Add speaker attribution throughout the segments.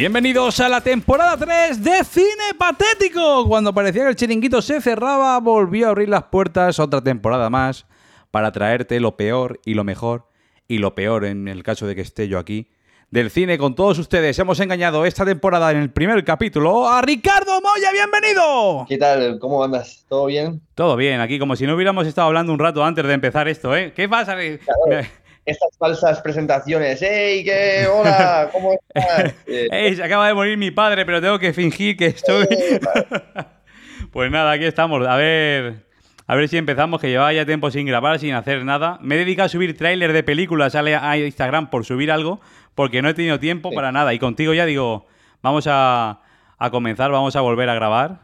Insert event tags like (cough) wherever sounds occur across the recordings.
Speaker 1: Bienvenidos a la temporada 3 de Cine Patético. Cuando parecía que el chiringuito se cerraba, volvió a abrir las puertas otra temporada más para traerte lo peor y lo mejor, y lo peor en el caso de que esté yo aquí, del cine con todos ustedes. Hemos engañado esta temporada en el primer capítulo a Ricardo Moya. ¡Bienvenido!
Speaker 2: ¿Qué tal? ¿Cómo andas? ¿Todo bien?
Speaker 1: Todo bien, aquí como si no hubiéramos estado hablando un rato antes de empezar esto, ¿eh? ¿Qué pasa?
Speaker 2: Claro estas falsas presentaciones. ¡Ey, qué! ¡Hola! (laughs) ¿Cómo estás?
Speaker 1: ¡Ey, se acaba de morir mi padre, pero tengo que fingir que estoy. (laughs) pues nada, aquí estamos. A ver. A ver si empezamos, que llevaba ya tiempo sin grabar, sin hacer nada. Me he dedicado a subir tráiler de películas a Instagram por subir algo, porque no he tenido tiempo para nada. Y contigo ya digo, vamos a, comenzar, vamos a volver a grabar.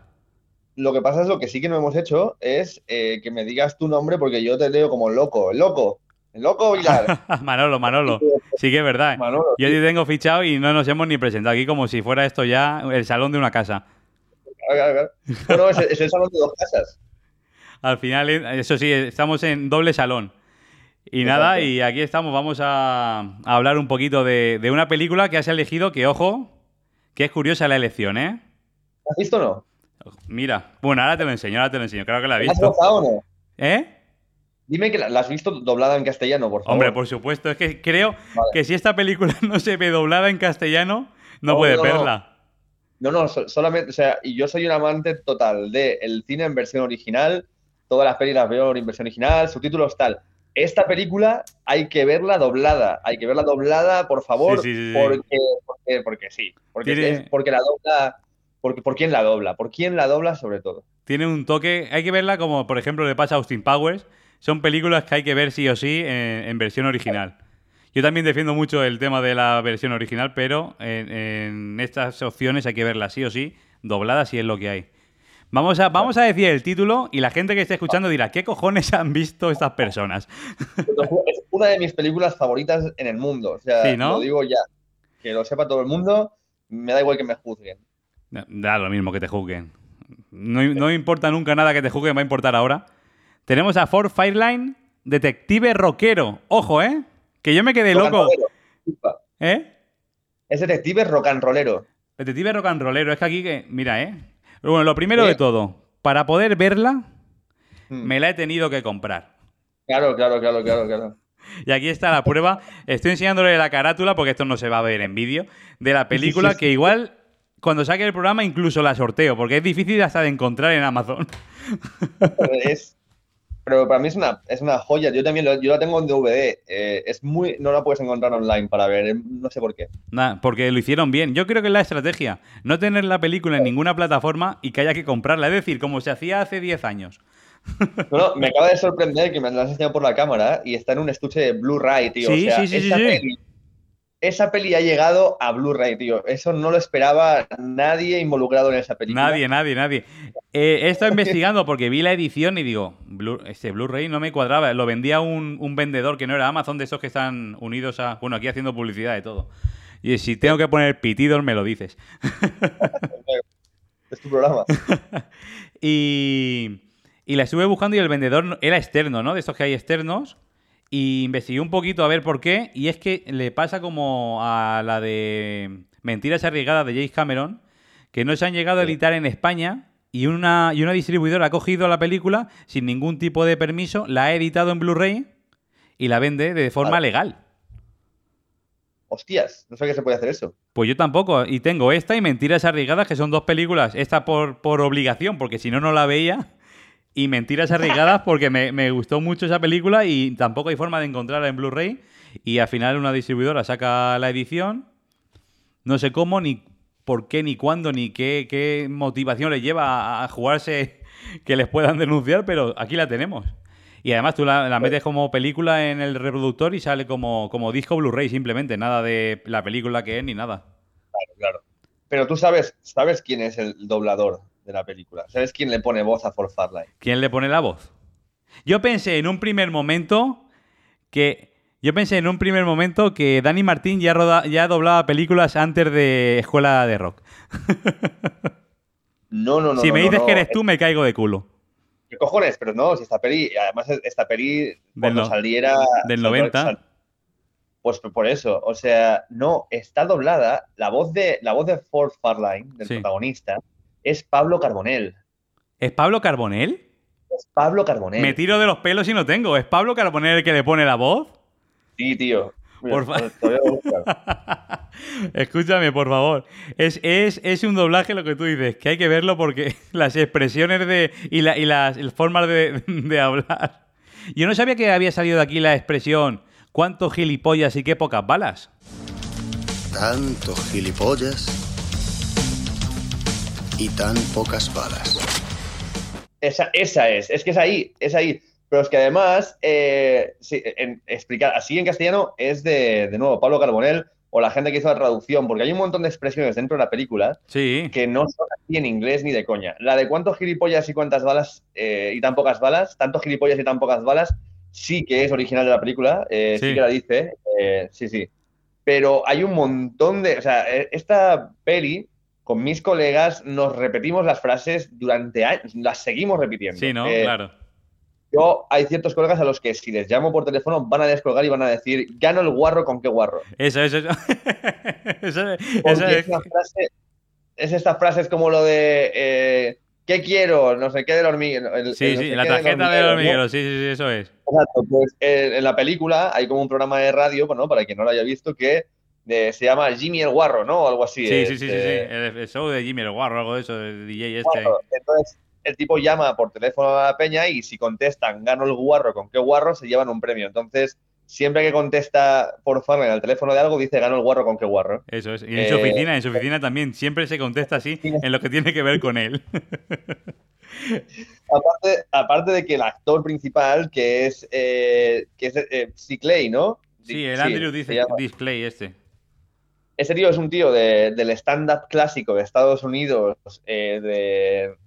Speaker 2: Lo que pasa es lo que sí que no hemos hecho es eh, que me digas tu nombre, porque yo te leo como loco, loco. Loco Vilar. (laughs)
Speaker 1: Manolo, Manolo. Sí que es verdad. Yo te tengo fichado y no nos hemos ni presentado aquí como si fuera esto ya el salón de una casa.
Speaker 2: Claro, claro. No, es, el salón de dos casas. (laughs)
Speaker 1: Al final, eso sí, estamos en doble salón. Y nada, y aquí estamos, vamos a, hablar un poquito de, una película que has elegido, que ojo, que es curiosa la elección, ¿eh?
Speaker 2: ¿Has visto o no?
Speaker 1: Mira, bueno, ahora te lo enseño, ahora te lo enseño, creo que la he visto.
Speaker 2: ¿Has o no?
Speaker 1: ¿Eh?
Speaker 2: Dime que la, has visto doblada en castellano, por favor.
Speaker 1: Hombre, por supuesto. Es que creo que si esta película (laughs) no se ve doblada en castellano, no, puede verla.
Speaker 2: No. no, solamente, o sea, y yo soy un amante total del el cine en versión original, todas las películas veo en versión original, subtítulos tal. Esta película hay que verla doblada, hay que verla doblada, por favor, porque, porque, sí, porque, porque la dobla, porque, ¿por quién la dobla? ¿Por quién la dobla sobre todo?
Speaker 1: Tiene un toque, hay que verla como, por ejemplo, le pasa a Austin Powers, son películas que hay que ver sí o sí en, versión original. Yo también defiendo mucho el tema de la versión original, pero en, estas opciones hay que verlas sí o sí, dobladas si es lo que hay. Vamos a, vamos a decir el título y la gente que esté escuchando dirá, ¿qué cojones han visto estas personas?
Speaker 2: Es una de mis películas favoritas en el mundo. O sea, lo digo ya. Que lo sepa todo el mundo, me da igual que me juzguen.
Speaker 1: Da lo mismo que te juzguen. No, no importa nunca nada que te juzguen, va a importar ahora. Tenemos a Ford Fireline, detective rockero. Ojo, ¿eh? Que yo me quedé loco. ¿Eh?
Speaker 2: Es detective rock and rollero.
Speaker 1: Detective rock and rollero. Es que aquí, que, mira, ¿eh? Bueno, lo primero de todo, para poder verla, hmm. me la he tenido que comprar.
Speaker 2: Claro, claro, claro, claro, claro.
Speaker 1: Y aquí está la prueba. Estoy enseñándole la carátula, porque esto no se va a ver en vídeo, de la película que igual cuando saque el programa incluso la sorteo, porque es difícil hasta de encontrar en Amazon.
Speaker 2: Es, pero para mí es una, es una joya. Yo también yo la tengo en DVD. Eh, es muy, no la puedes encontrar online para ver. Eh, no sé por qué.
Speaker 1: Nada, porque lo hicieron bien. Yo creo que es la estrategia. No tener la película en ninguna plataforma y que haya que comprarla. Es decir, como se hacía hace 10 años. (laughs)
Speaker 2: No, me acaba de sorprender que me la has enseñado por la cámara y está en un estuche de Blu-ray, tío. Sí, sí, sí, sí esa peli ha llegado a Blu-ray, tío. Eso no lo esperaba nadie involucrado en esa película.
Speaker 1: Nadie, nadie, nadie. Eh, he estado (laughs) investigando porque vi la edición y digo, este Blu-ray no me cuadraba. Lo vendía un, vendedor que no era Amazon, de esos que están unidos a. Bueno, aquí haciendo publicidad de todo. Y si tengo que poner pitidos, me lo dices. (laughs)
Speaker 2: es tu programa. (laughs)
Speaker 1: y, y la estuve buscando y el vendedor era externo, ¿no? De estos que hay externos. Y investigué un poquito a ver por qué. Y es que le pasa como a la de Mentiras Arriesgadas de James Cameron, que no se han llegado a editar en España. Y una, y una distribuidora ha cogido la película sin ningún tipo de permiso, la ha editado en Blu-ray y la vende de forma legal.
Speaker 2: Hostias, no sé que se puede hacer eso.
Speaker 1: Pues yo tampoco. Y tengo esta y Mentiras Arriesgadas, que son dos películas. Esta por, por obligación, porque si no, no la veía y Mentiras Arriesgadas porque me, gustó mucho esa película y tampoco hay forma de encontrarla en Blu-ray. Y al final una distribuidora saca la edición. No sé cómo, ni por qué, ni cuándo, ni qué, qué motivación les lleva a, jugarse (laughs) que les puedan denunciar, pero aquí la tenemos. Y además tú la, metes como película en el reproductor y sale como, como disco Blu-ray simplemente, nada de la película que es ni nada.
Speaker 2: Claro, claro. Pero tú sabes, sabes quién es el doblador de la película. ¿Sabes quién le pone voz a For Farlight?
Speaker 1: ¿Quién le pone la voz? Yo pensé en un primer momento que. Yo pensé en un primer momento que Dani Martín ya, roda, ya doblaba películas antes de Escuela de Rock. (laughs)
Speaker 2: No, no, no.
Speaker 1: Si me dices que eres tú, me caigo de culo.
Speaker 2: ¿Qué cojones? Pero no, si esta peli, además esta peli cuando saliera...
Speaker 1: Del 90.
Speaker 2: Pues por eso, o sea, no, está doblada. La voz de, la voz de Ford Farline, del
Speaker 1: Sí.
Speaker 2: protagonista, es Pablo Carbonell.
Speaker 1: ¿Es Pablo Carbonell?
Speaker 2: Es Pablo Carbonell.
Speaker 1: Me tiro de los pelos y no tengo. ¿Es Pablo Carbonell el que le pone la voz?
Speaker 2: Sí, tío. Mira,
Speaker 1: Por fa-. (laughs) Escúchame, por favor. Es, es, es un doblaje lo que tú dices, que hay que verlo porque (laughs) las expresiones de y, la- y las formas de, (laughs) de hablar. Yo no sabía que había salido de aquí la expresión ¿cuántos gilipollas y qué pocas balas?
Speaker 3: Tanto gilipollas y tan pocas balas.
Speaker 2: Esa, esa es, es que es ahí, es ahí. Pero es que además, eh, sí, en- explicar así en castellano es de, de nuevo, Pablo Carbonell o la gente que hizo la traducción, porque hay un montón de expresiones dentro de la película
Speaker 1: Sí.
Speaker 2: que no son así en inglés ni de coña. La de cuántos gilipollas y cuántas balas eh, y tan pocas balas, tantos gilipollas y tan pocas balas, sí que es original de la película, eh, sí.
Speaker 1: Sí.
Speaker 2: que la dice, eh, sí, sí. Pero hay un montón de, o sea, eh, esta peli, con mis colegas, nos repetimos las frases durante años, las seguimos repitiendo.
Speaker 1: Sí, ¿no?
Speaker 2: Eh,
Speaker 1: claro.
Speaker 2: Yo, hay ciertos colegas a los que si les llamo por teléfono van a descolgar y van a decir, gano el guarro con qué guarro.
Speaker 1: Eso, eso, eso. (laughs) Eso- eso
Speaker 2: es,
Speaker 1: es.
Speaker 2: una frase, es estas frases como lo de eh, ¿qué quiero? No sé qué del hormiguero. el- el
Speaker 1: Sí,
Speaker 2: no
Speaker 1: sí,
Speaker 2: sé
Speaker 1: la tarjeta del
Speaker 2: ¿no?
Speaker 1: hormiguero, sí, sí, sí, eso es.
Speaker 2: Exacto, pues eh, en la película hay como un programa de radio, bueno, para quien no lo haya visto, que eh, se llama Jimmy el Guarro, ¿no? O algo así.
Speaker 1: Sí, sí, sí, sí, sí.
Speaker 2: este,
Speaker 1: El, el show de Jimmy el Guarro, algo de eso, el DJ este.
Speaker 2: Guarro. Entonces, el tipo llama por teléfono a la peña y si contestan, gano el guarro, ¿con qué guarro? Se llevan un premio. Entonces, siempre que contesta por Farley al teléfono de algo, dice, gano el guarro, ¿con qué guarro?
Speaker 1: Eso es. Y en
Speaker 2: Eh,
Speaker 1: su oficina, en su oficina también siempre se contesta así en lo que tiene que ver con él. (laughs)
Speaker 2: Aparte, aparte de que el actor principal, que es, eh, que es eh. Clay, ¿no?
Speaker 1: Sí, el Andrew dice display este.
Speaker 2: Ese tío es un tío de- del stand-up clásico de Estados Unidos, eh,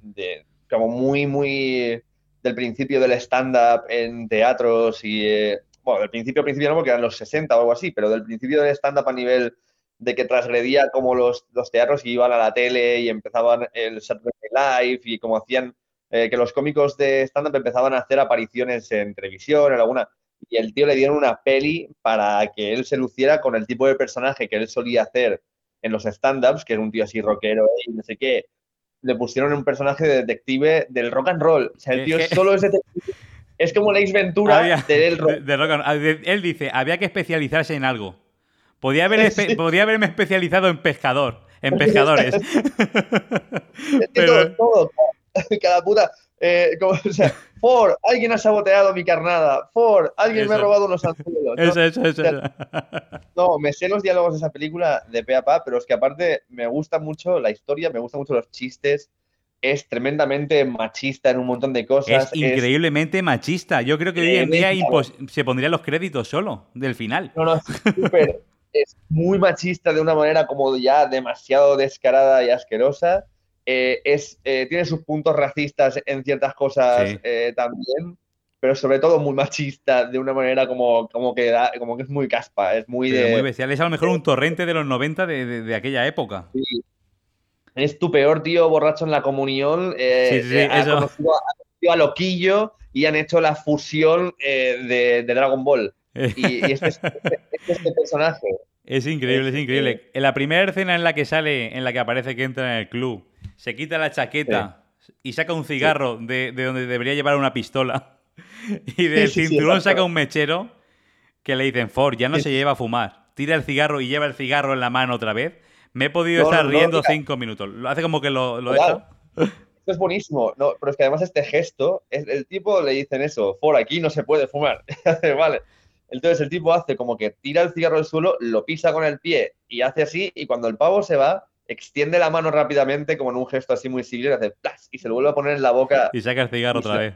Speaker 2: de, como muy, muy del principio del stand-up en teatros y, eh, bueno, del principio, principio no, porque eran los 60 o algo así, pero del principio del stand-up a nivel de que transgredía como los, los teatros y iban a la tele y empezaban el Saturday Live y como hacían eh, que los cómicos de stand-up empezaban a hacer apariciones en televisión, en alguna y el tío le dieron una peli para que él se luciera con el tipo de personaje que él solía hacer en los stand-ups, que era un tío así rockero eh, y no sé qué. Le pusieron un personaje de detective del rock and roll. O sea, el tío solo es detective. Es como la Ventura
Speaker 1: Había-
Speaker 2: del rock.
Speaker 1: de- de rock and- ah, él dice, había que especializarse en algo. Podía, haber (laughs) espe-
Speaker 2: Sí.
Speaker 1: podría haberme especializado en pescador, en pescadores. (laughs) (laughs) Pero-
Speaker 2: todo, todo, cada puta. Eh, como, (laughs) o sea, Ford, alguien ha saboteado mi carnada. Ford, alguien me ha
Speaker 1: Eso.
Speaker 2: robado unos anzuelos. ¿no?
Speaker 1: Eso, eso, eso. eso.
Speaker 2: No, me sé los diálogos de esa película de pe a pa, pero es que aparte me gusta mucho la historia, me gustan mucho los chistes. Es tremendamente machista en un montón de cosas.
Speaker 1: Es increíblemente machista. Yo creo que hoy en día se pondrían los créditos solo del final.
Speaker 2: No, no, es súper. es muy machista de una manera como ya demasiado descarada y asquerosa. Eh, es, eh, tiene sus puntos racistas en ciertas cosas
Speaker 1: Sí.
Speaker 2: eh, también, pero sobre todo muy machista de una manera como, como, que, da- como que es muy caspa, es muy
Speaker 1: Pero
Speaker 2: de...
Speaker 1: muy bestial. Es a lo mejor un torrente de los 90 de, de- de aquella época.
Speaker 2: Sí. Es tu peor tío borracho en la comunión.
Speaker 1: Sí, sí, sí,
Speaker 2: ha,
Speaker 1: eso.
Speaker 2: conocido, ha conocido a Loquillo y han hecho la fusión de, de Dragon Ball. Y, y este, es, este, este personaje. (laughs)
Speaker 1: Es increíble, Es- increíble. En la primera escena en la que sale, en la que aparece que entra en el club, se quita la chaqueta y saca un cigarro de, de donde debería llevar una pistola. (laughs) Y del
Speaker 2: Sí,
Speaker 1: cinturón saca un mechero que le dicen, Ford, ya no se lleva a fumar. Tira el cigarro y lleva el cigarro en la mano otra vez. Me he podido
Speaker 2: No,
Speaker 1: estar
Speaker 2: no,
Speaker 1: riendo cinco minutos. Lo hace como que lo, lo deja. (laughs)
Speaker 2: Esto es buenísimo. No, pero es que además este gesto, es, el tipo le dicen eso, por aquí no se puede fumar. (laughs) vale. Entonces el tipo hace como que tira el cigarro al suelo, lo pisa con el pie y hace así, y cuando el pavo se va, extiende la mano rápidamente, como en un gesto así muy civil, y hace ¡plas! y se lo vuelve a poner en la boca.
Speaker 1: Y saca el cigarro otra vez.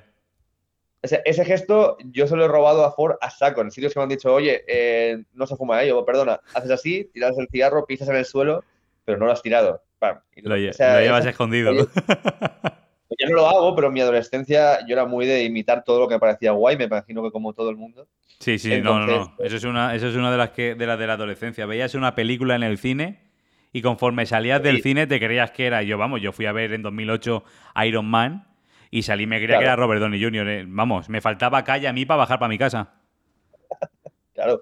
Speaker 2: Ese, ese gesto yo se lo he robado a Ford a saco, en sitios que me han dicho, oye, eh, no se fuma ello, perdona, haces así, tiras el cigarro, pisas en el suelo, pero no lo has tirado. Pam.
Speaker 1: Lo, lle-
Speaker 2: o sea,
Speaker 1: lo llevas
Speaker 2: esa-
Speaker 1: escondido.
Speaker 2: oye, Ya no lo hago, pero en mi adolescencia yo era muy de imitar todo lo que me parecía guay, me imagino que como todo el mundo.
Speaker 1: Sí, sí, no, no, no.
Speaker 2: Entonces,
Speaker 1: Eso es una, eso es una de las que de las de la adolescencia. Veías una película en el cine y conforme salías del cine te creías que era. Yo, vamos, yo fui a ver en 2008 Iron Man y salí, me creía que era Robert Downey Jr. eh. Vamos, me faltaba calle a mí para bajar para mi casa. (laughs)
Speaker 2: claro.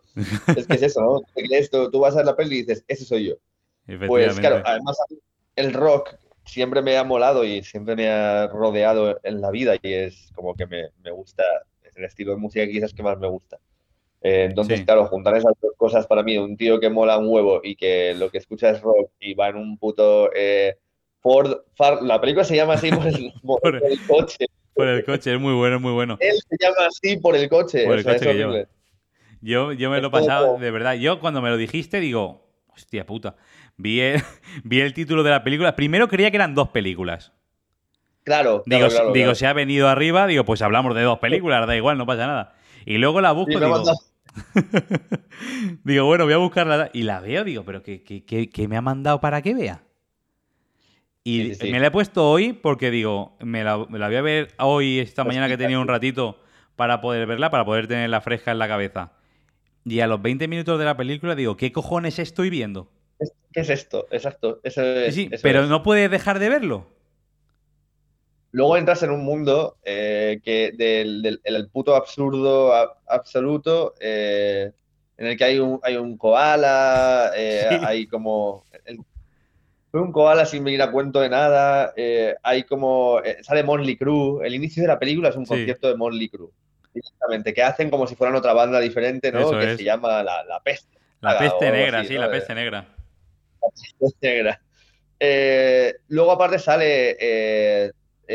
Speaker 2: Es que es eso, ¿no? Crees, tú, vas a ver la peli y dices, ese soy yo. Pues claro, además el rock siempre me ha molado y siempre me ha rodeado en la vida y es como que me, me gusta, es el estilo de música quizás que más me gusta. Eh, entonces,
Speaker 1: Sí.
Speaker 2: claro, juntar esas cosas para mí, un tío que mola un huevo y que lo que escucha es rock y va en un puto eh, Ford, Far- la película se llama así por el, (laughs) por
Speaker 1: Por-
Speaker 2: el coche,
Speaker 1: Por el coche, es muy bueno, es muy bueno.
Speaker 2: él se llama así por el coche,
Speaker 1: Por el
Speaker 2: o sea,
Speaker 1: coche
Speaker 2: es
Speaker 1: que lleva.
Speaker 2: horrible.
Speaker 1: Yo, yo me
Speaker 2: Es
Speaker 1: lo he pasado,
Speaker 2: como-
Speaker 1: de verdad. Yo cuando me lo dijiste digo, hostia puta. Vi el, (laughs) vi el título de la película. Primero creía que eran dos películas.
Speaker 2: Claro,
Speaker 1: Digo,
Speaker 2: claro, claro,
Speaker 1: digo
Speaker 2: claro.
Speaker 1: se ha venido arriba, digo, pues hablamos de dos películas, da igual, no pasa nada. Y luego la busco y digo,
Speaker 2: mandado- (laughs)
Speaker 1: digo, bueno, voy a buscarla. Y la veo, digo, pero ¿qué, qué- qué- qué me ha mandado para que vea? Y
Speaker 2: Sí, sí, sí.
Speaker 1: me la he puesto hoy porque digo, me la, me la voy a ver hoy, esta mañana que tenía un ratito para poder verla, para poder tenerla fresca en la cabeza. Y a los 20 minutos de la película digo, ¿qué cojones estoy viendo?
Speaker 2: ¿Qué es esto? Exacto, eso
Speaker 1: Sí,
Speaker 2: es,
Speaker 1: sí,
Speaker 2: eso
Speaker 1: pero
Speaker 2: es.
Speaker 1: no puedes dejar de verlo.
Speaker 2: Luego entras en un mundo eh, que del, del- el puto absurdo a- absoluto, eh, en el que hay un, hay un koala, eh,
Speaker 1: Sí.
Speaker 2: hay como... el- un koala sin venir a cuento de nada, hay como... sale Motley Crue, el inicio de la película es un
Speaker 1: Sí.
Speaker 2: concierto de Motley Crue, directamente, que hacen como si fueran otra banda diferente, ¿no?
Speaker 1: Eso
Speaker 2: que
Speaker 1: es.
Speaker 2: se llama La, La Peste.
Speaker 1: La peste negra,
Speaker 2: así,
Speaker 1: sí,
Speaker 2: ¿no?
Speaker 1: la peste negra.
Speaker 2: negra. Eh, luego aparte sale,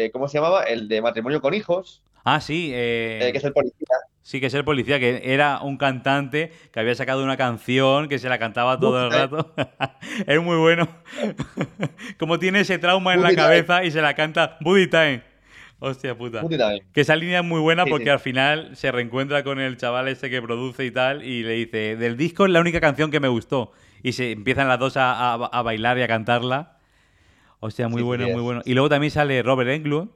Speaker 2: eh, ¿cómo se llamaba? El de matrimonio con hijos,
Speaker 1: Ah, sí, eh,
Speaker 2: eh, que es el policía.
Speaker 1: sí que es el policía, que era un cantante que había sacado una canción que se la cantaba todo el rato. (laughs) es muy bueno. (laughs) Como tiene ese trauma en la
Speaker 2: Time.
Speaker 1: cabeza y se la canta Booty Time. Hostia puta.
Speaker 2: Booty Time.
Speaker 1: Que esa línea es muy buena
Speaker 2: Sí,
Speaker 1: porque
Speaker 2: sí.
Speaker 1: al final se reencuentra con el chaval este que produce y tal y le dice, del disco es la única canción que me gustó. Y se empiezan las dos a, a- a bailar y a cantarla. Hostia, muy
Speaker 2: Sí, sí,
Speaker 1: bueno, muy bueno. Y luego también sale Robert Englund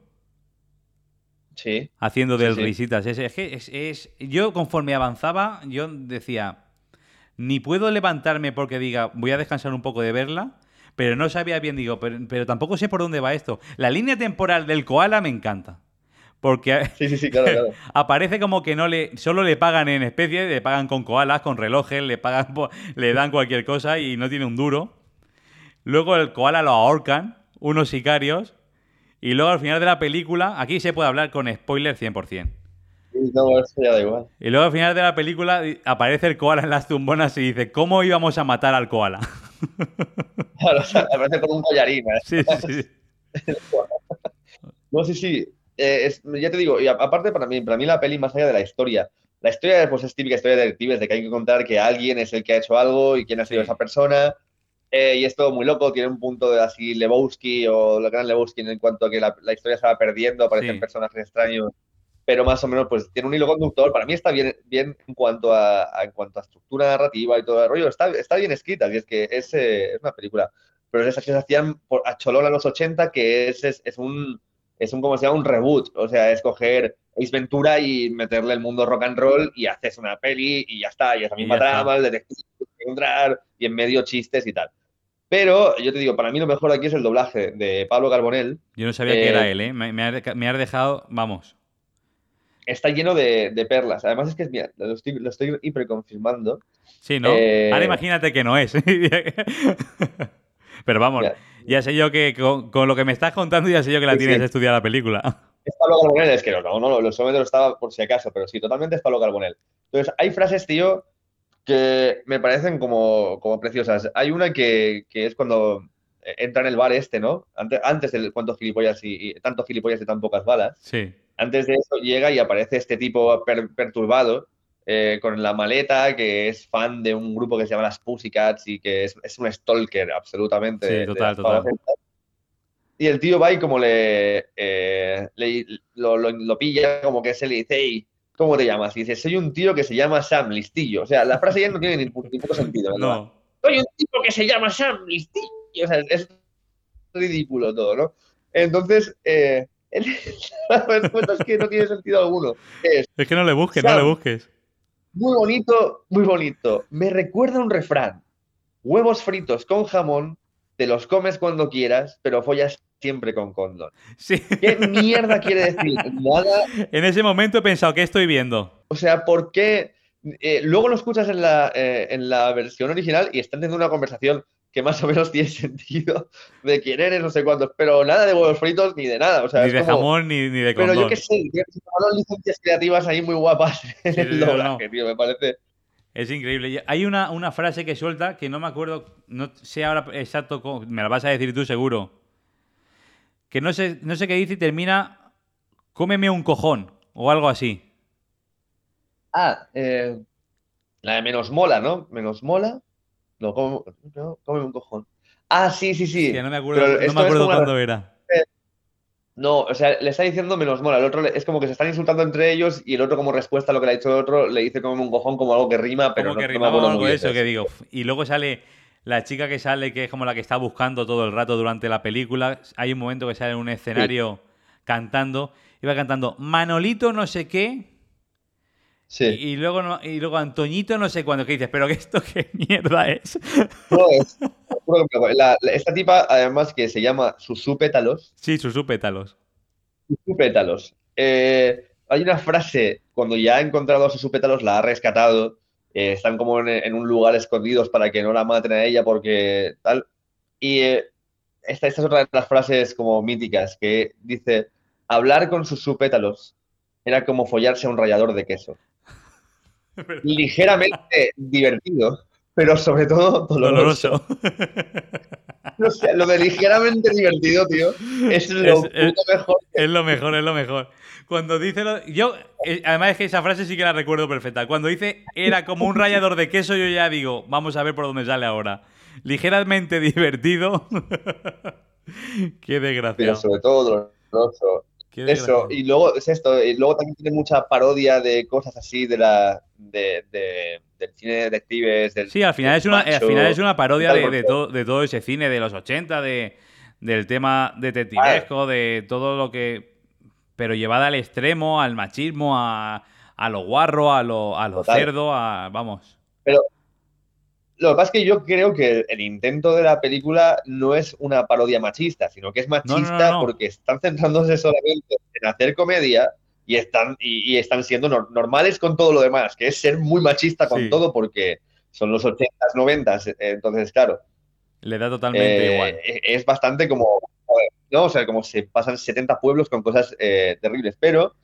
Speaker 2: Sí.
Speaker 1: haciendo del
Speaker 2: sí.
Speaker 1: risitas. Es, es que es, es- yo conforme avanzaba, yo decía, ni puedo levantarme porque diga, voy a descansar un poco de verla, pero no sabía bien, digo, pero, pero tampoco sé por dónde va esto. La línea temporal del koala me encanta. Porque (laughs)
Speaker 2: Sí, sí, sí, claro, claro.
Speaker 1: aparece como que no le solo le pagan en especie, le pagan con koalas, con relojes, le pagan (laughs) le dan cualquier cosa y no tiene un duro. Luego el koala lo ahorcan unos sicarios y luego al final de la película, aquí se puede hablar con spoiler 100%.
Speaker 2: Sí, No, eso ya da igual.
Speaker 1: Y luego al final de la película aparece el koala en las tumbonas y dice, ¿cómo íbamos a matar al koala? (laughs)
Speaker 2: Claro, o sea, aparece con un collarín. ¿eh?
Speaker 1: sí, sí, sí. (laughs)
Speaker 2: No, sí, sí. Eh, es- ya te digo, y aparte para mí, para mí la peli, más allá de la historia, la historia pues, es típica historia de detectives, de que hay que contar que alguien es el que ha hecho algo y quién ha sido
Speaker 1: Sí.
Speaker 2: esa persona. Eh, y es todo muy loco, tiene un punto de así Lebowski o la gran Lebowski en cuanto a que la, la historia se va perdiendo, aparecen
Speaker 1: Sí.
Speaker 2: personajes extraños, pero más o menos pues tiene un hilo conductor. Para mí está bien, bien en cuanto a, a- en cuanto a estructura narrativa y todo el rollo, está, está bien escrita, y es que es, eh, es una película. Pero es esas que se hacían por, a Cholón a los 80, que es, es, es un, es un, como se llama, un reboot. O sea, es coger Ace Ventura y meterle el mundo rock and roll y haces una peli y ya está. Y es la misma trama, el detective encontrar y en medio chistes y tal. Pero yo te digo, para mí lo mejor aquí es el doblaje de Pablo Carbonell.
Speaker 1: Yo no sabía que
Speaker 2: Eh,
Speaker 1: era él, ¿eh? Me, me ha, me has dejado, vamos.
Speaker 2: Está lleno de, de perlas. Además es que mira, lo estoy, lo estoy hiperconfirmando.
Speaker 1: Sí, ¿no?
Speaker 2: Eh,
Speaker 1: Ahora imagínate que no es. (laughs) Pero vamos,
Speaker 2: Mira,
Speaker 1: ya sé yo que con, con lo que me estás contando ya sé yo que la
Speaker 2: Sí,
Speaker 1: tienes
Speaker 2: sí.
Speaker 1: estudiada la película.
Speaker 2: es Pablo Carbonell, es que no, no, no, lo solamente lo estaba por si acaso, pero sí, totalmente es Pablo Carbonell. Entonces, hay frases, tío, que me parecen como, como preciosas. Hay una que, que es cuando eh, entra en el bar este, ¿no? Antes, antes del cuántos gilipollas y, y tantos gilipollas y tan pocas balas.
Speaker 1: Sí.
Speaker 2: Antes de eso llega y aparece este tipo per- perturbado eh, con la maleta, que es fan de un grupo que se llama las Pussycats y que es, es un stalker absolutamente.
Speaker 1: Sí,
Speaker 2: de- de
Speaker 1: total, total.
Speaker 2: Y el tío va y como le, eh, le- lo, lo- lo pilla, como que se le dice, hey, ¿cómo te llamas? Y dice, soy un tío que se llama Sam Listillo. O sea, la frase ya no tiene ni, ni puto sentido. ¿verdad?
Speaker 1: No.
Speaker 2: soy un tipo que se llama Sam Listillo. O sea, es ridículo todo, ¿no? Entonces, eh, (laughs) la respuesta es que no tiene sentido alguno. Es
Speaker 1: Es que no le busques, no le busques.
Speaker 2: muy bonito, muy bonito. Me recuerda un refrán. Huevos fritos con jamón, te los comes cuando quieras, pero follas siempre con condón.
Speaker 1: Sí.
Speaker 2: ¿Qué mierda quiere decir? Nada. (laughs)
Speaker 1: En ese momento he pensado, ¿qué estoy viendo?
Speaker 2: O sea, ¿por qué? eh, luego lo escuchas en la, eh, en la versión original y están teniendo una conversación que más o menos (laughs) tiene sentido de quién eres, no sé cuántos, pero nada de huevos fritos ni de nada. O sea,
Speaker 1: Ni de
Speaker 2: como-
Speaker 1: jamón ni, ni de
Speaker 2: Pero
Speaker 1: condón.
Speaker 2: yo qué sé, tomaron licencias creativas ahí muy guapas (laughs) en
Speaker 1: Sí,
Speaker 2: el doblaje,
Speaker 1: no.
Speaker 2: tío, me parece.
Speaker 1: Es increíble. Hay una, una frase que suelta que no me acuerdo, no sé ahora exacto, cómo- me la vas a decir tú seguro. Que no sé, no sé qué dice y termina, cómeme un cojón o algo así.
Speaker 2: Ah, eh, la de menos mola, ¿no? Menos mola. No, come, no, cómeme un cojón. Ah, sí, sí, sí.
Speaker 1: Hostia, no me acuerdo, no me acuerdo
Speaker 2: como
Speaker 1: cuándo era.
Speaker 2: No, o sea, le está diciendo menos mola. El otro le- es como que se están insultando entre ellos y el otro, como respuesta a lo que le ha dicho el otro, le dice como un cojón como algo que rima, pero
Speaker 1: Como
Speaker 2: no,
Speaker 1: que
Speaker 2: no me acuerdo
Speaker 1: algo
Speaker 2: muy bien
Speaker 1: eso que digo. Y luego sale la chica que sale, que es como la que está buscando todo el rato durante la película. Hay un momento que sale en un escenario cantando. Iba cantando Manolito no sé qué.
Speaker 2: Sí.
Speaker 1: Y, y luego no- y luego Antoñito no sé cuándo. Que dices, pero que esto (laughs) qué mierda es.
Speaker 2: No, es- la- la- esta tipa, además, que se llama Susúpétalos,
Speaker 1: Sí, sus pétalos.
Speaker 2: Susúpétalos. Eh, hay una frase, cuando ya ha encontrado a Susúpétalos, la ha rescatado, eh, están como en, en un lugar escondidos para que no la maten a ella porque tal. Y eh, esta, esta es otra de las frases como míticas, que dice, hablar con Susúpétalos era como follarse a un rallador de queso. (laughs) Ligeramente divertido, pero sobre todo doloroso.
Speaker 1: Doloroso. (laughs)
Speaker 2: O sea, lo de ligeramente divertido, tío, es lo
Speaker 1: Es- es-
Speaker 2: puto mejor.
Speaker 1: Es lo mejor, es lo mejor. Cuando dice lo... Yo, eh, además es que esa frase sí que la recuerdo perfecta. Cuando dice era como un rallador de queso, yo ya digo, vamos a ver por dónde sale ahora. Ligeramente (laughs) divertido. (laughs) Qué
Speaker 2: pero
Speaker 1: desgraciado.
Speaker 2: sobre todo doloroso. Eso, y luego es esto, y luego también tiene mucha parodia de cosas así de la de, de- del cine de detectives, del
Speaker 1: Sí, al final, es una, al final es una parodia de, todo, de todo ese cine de los 80, de, del tema detectivesco, de todo lo que... Pero llevada al extremo, al machismo, a, a lo guarro, a lo, a lo cerdo, a... Vamos.
Speaker 2: Lo que pasa es que yo creo que el, el intento de la película no es una parodia machista, sino que es
Speaker 1: no, no,
Speaker 2: machista
Speaker 1: no.
Speaker 2: porque están centrándose solamente en hacer comedia y están, y, y están siendo nor- normales con todo lo demás, que es ser muy machista con
Speaker 1: Sí.
Speaker 2: todo porque son los 80s, 90s, eh, entonces claro.
Speaker 1: Le da totalmente
Speaker 2: Eh,
Speaker 1: igual.
Speaker 2: e- Es bastante como, ¿no? O sea, como se pasan 70 pueblos con cosas eh, terribles, pero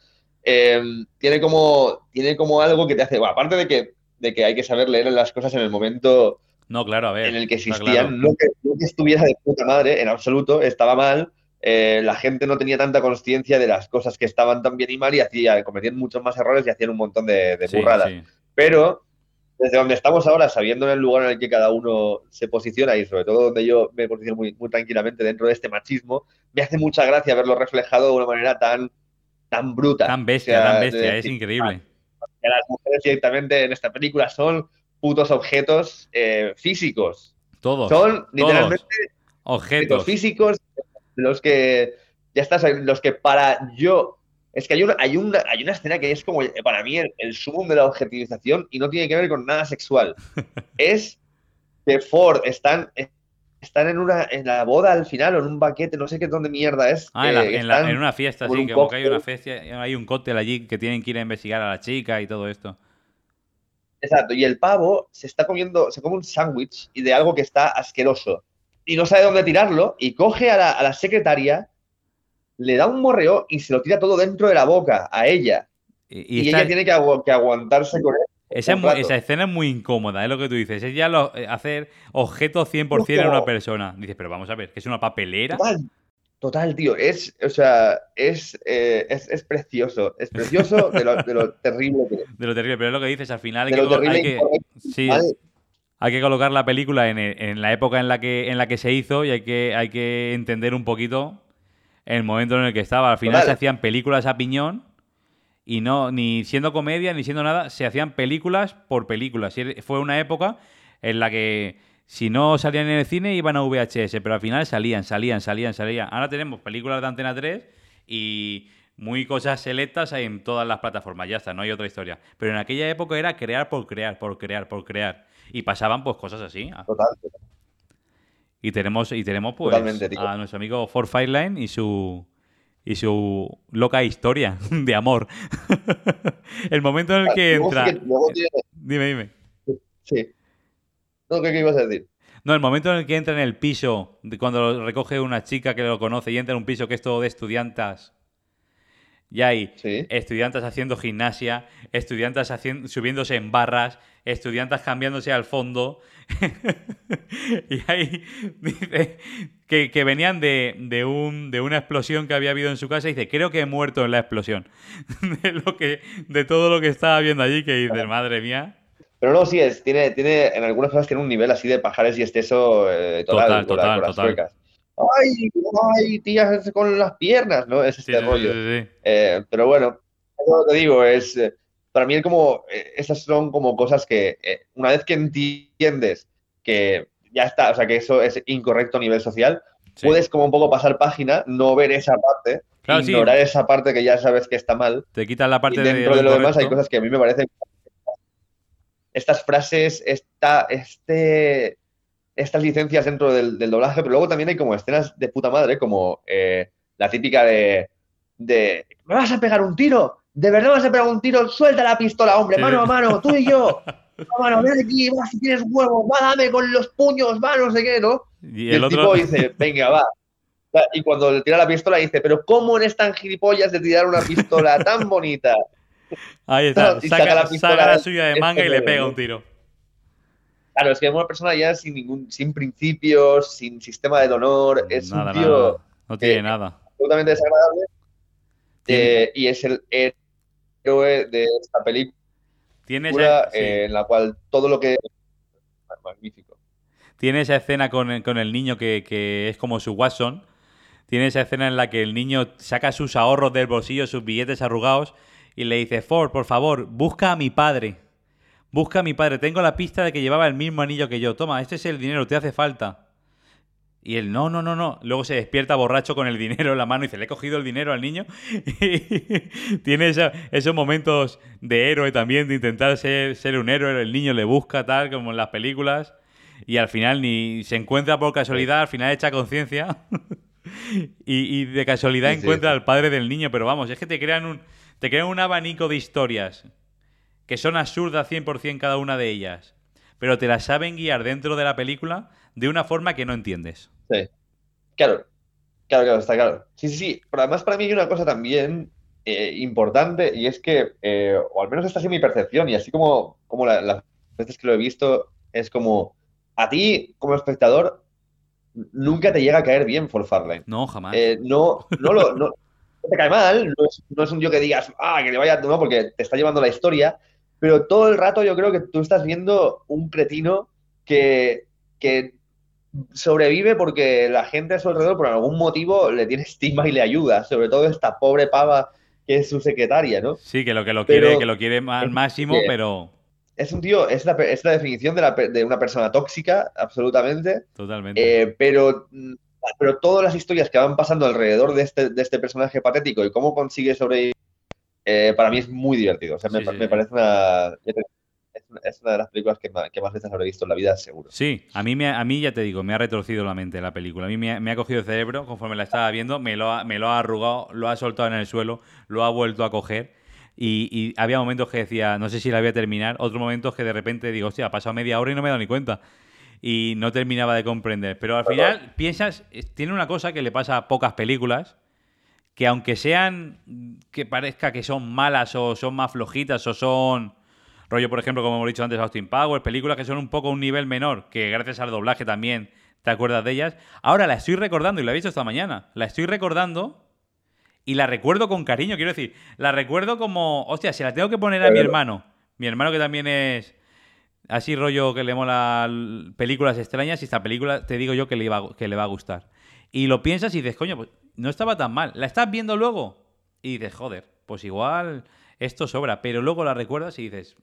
Speaker 2: eh, tiene como, tiene como algo que te hace, bueno, aparte de que, de que hay que saber leer las cosas en el momento
Speaker 1: No, claro, a ver.
Speaker 2: en el que existían,
Speaker 1: claro.
Speaker 2: no, que, no que estuviera de puta madre, en absoluto, estaba mal, eh, la gente no tenía tanta conciencia de las cosas que estaban tan bien y mal y hacía, cometían muchos más errores y hacían un montón de, de
Speaker 1: Sí,
Speaker 2: burradas.
Speaker 1: sí.
Speaker 2: Pero desde donde estamos ahora, sabiendo en el lugar en el que cada uno se posiciona y sobre todo donde yo me posiciono muy, muy tranquilamente dentro de este machismo, me hace mucha gracia verlo reflejado de una manera tan, tan bruta.
Speaker 1: Tan bestia,
Speaker 2: O sea,
Speaker 1: tan
Speaker 2: de
Speaker 1: bestia, es increíble.
Speaker 2: Que las mujeres directamente en esta película son putos objetos eh, físicos.
Speaker 1: Todos.
Speaker 2: Son literalmente
Speaker 1: Objetos.
Speaker 2: físicos los que ya estás los que para yo es que hay una, hay una, hay una escena que es como eh, para mí el, el sumum de la objetivización y no tiene que ver con nada sexual. (laughs) es que Ford están, están en una en la boda al final o en un baquete, no sé qué dónde mierda es.
Speaker 1: Ah, en, la-
Speaker 2: que
Speaker 1: en la-
Speaker 2: están-
Speaker 1: en una fiesta, sí,
Speaker 2: un
Speaker 1: que como que hay una fiesta, hay un cóctel allí que tienen que ir a investigar a la chica y todo esto.
Speaker 2: Exacto, y el pavo se está comiendo, se come un sándwich y de algo que está asqueroso. Y no sabe dónde tirarlo y coge a la, a la secretaria, le da un morreo y se lo tira todo dentro de la boca a ella.
Speaker 1: Y,
Speaker 2: Y,
Speaker 1: y esta-
Speaker 2: ella tiene que, agu- que aguantarse con él.
Speaker 1: Esa, es muy- esa escena es muy incómoda, es lo que tú dices. Es ya lo, eh, hacer objeto 100% en
Speaker 2: Como-
Speaker 1: una persona. Dices, pero vamos a ver, que es una papelera.
Speaker 2: Total, total, tío. Es, o sea, es, eh, es, es precioso. Es precioso de lo, de lo (laughs) terrible que es.
Speaker 1: De lo terrible, pero es lo que dices, al final hay
Speaker 2: De
Speaker 1: que,
Speaker 2: lo
Speaker 1: hay sí, hay que colocar la película en, el- en la época en la que en la que se hizo y hay que, hay que entender un poquito el momento en el que estaba. Al final
Speaker 2: Total.
Speaker 1: se hacían películas a piñón y no, ni siendo comedia ni siendo nada, se hacían películas por películas. Y fue una época en la que si no salían en el cine iban a VHS, pero al final salían, salían, salían, salían. Ahora tenemos películas de Antena 3 y muy cosas selectas en todas las plataformas, ya está, no hay otra historia. Pero en aquella época era crear por crear, por crear, por crear. Y pasaban pues cosas así.
Speaker 2: Total.
Speaker 1: Y tenemos, y tenemos pues
Speaker 2: Totalmente,
Speaker 1: a nuestro amigo Ford Fireline y su y su loca historia (laughs) de amor. (laughs) el momento en el que
Speaker 2: sí
Speaker 1: entra. Dime, dime.
Speaker 2: Sí. No, ¿qué, qué ibas a decir?
Speaker 1: No, el momento en el que entra en el piso, cuando lo recoge una chica que lo conoce y entra en un piso que es todo de estudiantas. Y hay
Speaker 2: Sí.
Speaker 1: estudiantes haciendo gimnasia, estudiantes haciendo, subiéndose en barras, estudiantes cambiándose al fondo. (laughs) y ahí dice que, que venían de, de un, de una explosión que había habido en su casa y dice, creo que he muerto en la explosión. (laughs) de, lo que, de todo lo que estaba viendo allí, que dice, madre mía.
Speaker 2: Pero no, sí, es, tiene, tiene, en algunas cosas tiene un nivel así de pajares y exceso eh,
Speaker 1: Total,
Speaker 2: total, con,
Speaker 1: total,
Speaker 2: con las
Speaker 1: total.
Speaker 2: ¡Ay, ay, tías con las piernas! ¿no? Es este
Speaker 1: sí,
Speaker 2: rollo.
Speaker 1: sí, sí.
Speaker 2: Eh, pero bueno, te digo, es eh, para mí es como eh, esas son como cosas que eh, una vez que entiendes que ya está, o sea que eso es incorrecto a nivel social,
Speaker 1: Sí.
Speaker 2: puedes como un poco pasar página, no ver esa parte,
Speaker 1: Claro, sí.
Speaker 2: ignorar esa parte que ya sabes que está mal
Speaker 1: Te quitan la parte
Speaker 2: y dentro
Speaker 1: de
Speaker 2: de
Speaker 1: lo
Speaker 2: demás hay cosas que a mí me parecen estas frases, esta, este, estas licencias dentro del, del doblaje, pero luego también hay como escenas de puta madre, como eh, la típica de, de ¿me vas a pegar un tiro? ¿De verdad vas a pegar un tiro? Suelta la pistola, hombre,
Speaker 1: Sí.
Speaker 2: mano a mano, tú y yo. (laughs) No, mano, ven aquí, va, si tienes huevos, va, dame con los puños, va, no sé qué, ¿no?
Speaker 1: Y
Speaker 2: Y el,
Speaker 1: el
Speaker 2: tipo
Speaker 1: otro...
Speaker 2: dice, venga, va. Y cuando le tira la pistola dice, pero ¿cómo eres tan gilipollas de tirar una pistola tan bonita?
Speaker 1: Ahí está.
Speaker 2: y
Speaker 1: Saca,
Speaker 2: saca la
Speaker 1: saca
Speaker 2: pistola
Speaker 1: la
Speaker 2: del-
Speaker 1: suya de
Speaker 2: este
Speaker 1: manga y le pega un tiro.
Speaker 2: Claro, es que es una persona ya sin ningún, sin principios, sin sistema de honor, es
Speaker 1: nada,
Speaker 2: un tío
Speaker 1: nada. No tiene
Speaker 2: eh,
Speaker 1: nada.
Speaker 2: absolutamente desagradable eh, y es el héroe de esta película
Speaker 1: Tiene esa, sí.
Speaker 2: eh, en la cual todo lo que... Magnífico.
Speaker 1: Tiene esa escena con el, con el niño que, que es como su Watson. Tiene esa escena en la que el niño saca sus ahorros del bolsillo, sus billetes arrugados, y le dice, Ford, por favor, busca a mi padre. Busca a mi padre. Tengo la pista de que llevaba el mismo anillo que yo. Toma, este es el dinero, te hace falta. Y él, no, no, no, no. Luego se despierta borracho con el dinero en la mano y dice, le he cogido el dinero al niño. (laughs) Y tiene esa- esos momentos de héroe también, de intentar ser, ser un héroe. El niño le busca, tal, como en las películas. Y al final ni se encuentra por casualidad, al final echa conciencia. (laughs) y, y de casualidad
Speaker 2: Sí,
Speaker 1: encuentra
Speaker 2: sí.
Speaker 1: al padre del niño. Pero vamos, es que te crean un, te crean un abanico de historias que son absurdas 100% cada una de ellas. Pero te las saben guiar dentro de la película de una forma que no entiendes.
Speaker 2: Sí. Claro, claro, claro, está claro. Sí, sí, sí. Pero además para mí hay una cosa también eh, importante y es que, eh, o al menos esta ha sido mi percepción y así como, como la- las veces que lo he visto, es como, a ti como espectador nunca te llega a caer bien Ford Farlane.
Speaker 1: No, jamás.
Speaker 2: Eh, no, no, lo, no, no te cae mal, no es, no es un yo que digas, ah, que le vaya, no, porque te está llevando la historia, pero todo el rato yo creo que tú estás viendo un cretino que, que sobrevive porque la gente a su alrededor por algún motivo le tiene estima y le ayuda, sobre todo esta pobre pava que es su secretaria, ¿no?
Speaker 1: sí, que lo que lo
Speaker 2: pero-
Speaker 1: quiere, que lo quiere al máximo, pero
Speaker 2: Es un tío, es la, es la definición de, la de una persona tóxica, absolutamente.
Speaker 1: totalmente.
Speaker 2: Eh, pero, mm, pero todas las historias que van pasando alrededor de este, de este personaje patético y cómo consigue sobrevivir, eh, para mí es muy divertido. O sea, me,
Speaker 1: Sí,
Speaker 2: pa-
Speaker 1: sí,
Speaker 2: me parece una, es una- de las películas que más, que más veces habré visto en la vida, seguro.
Speaker 1: Sí, a mí, me, a mí ya te digo, me ha retorcido la mente la película. A mí me ha, me ha cogido el cerebro conforme la estaba viendo, me lo, ha, me lo ha arrugado, lo ha soltado en el suelo, lo ha vuelto a coger. Y, y había momentos que decía, no sé si la voy a terminar, otros momentos que de repente digo, hostia, ha pasado media hora y no me he dado ni cuenta. Y no terminaba de comprender. Pero al final piensas, tiene una cosa que le pasa a pocas películas, que aunque sean, que parezca que son malas o son más flojitas o son, rollo por ejemplo, como hemos dicho antes, Austin Powers, películas que son un poco un nivel menor, que gracias al doblaje también te acuerdas de ellas. Ahora la estoy recordando y la he visto esta mañana. La estoy recordando y la recuerdo con cariño, quiero decir, la recuerdo como, hostia, si la tengo que poner a mi hermano, mi hermano que también es así rollo que le mola películas extrañas y esta película te digo yo que le, iba que le va a gustar. Y lo piensas y dices, coño, pues no estaba tan mal. La estás viendo luego y dices, joder, pues igual esto sobra. Pero luego la recuerdas y dices,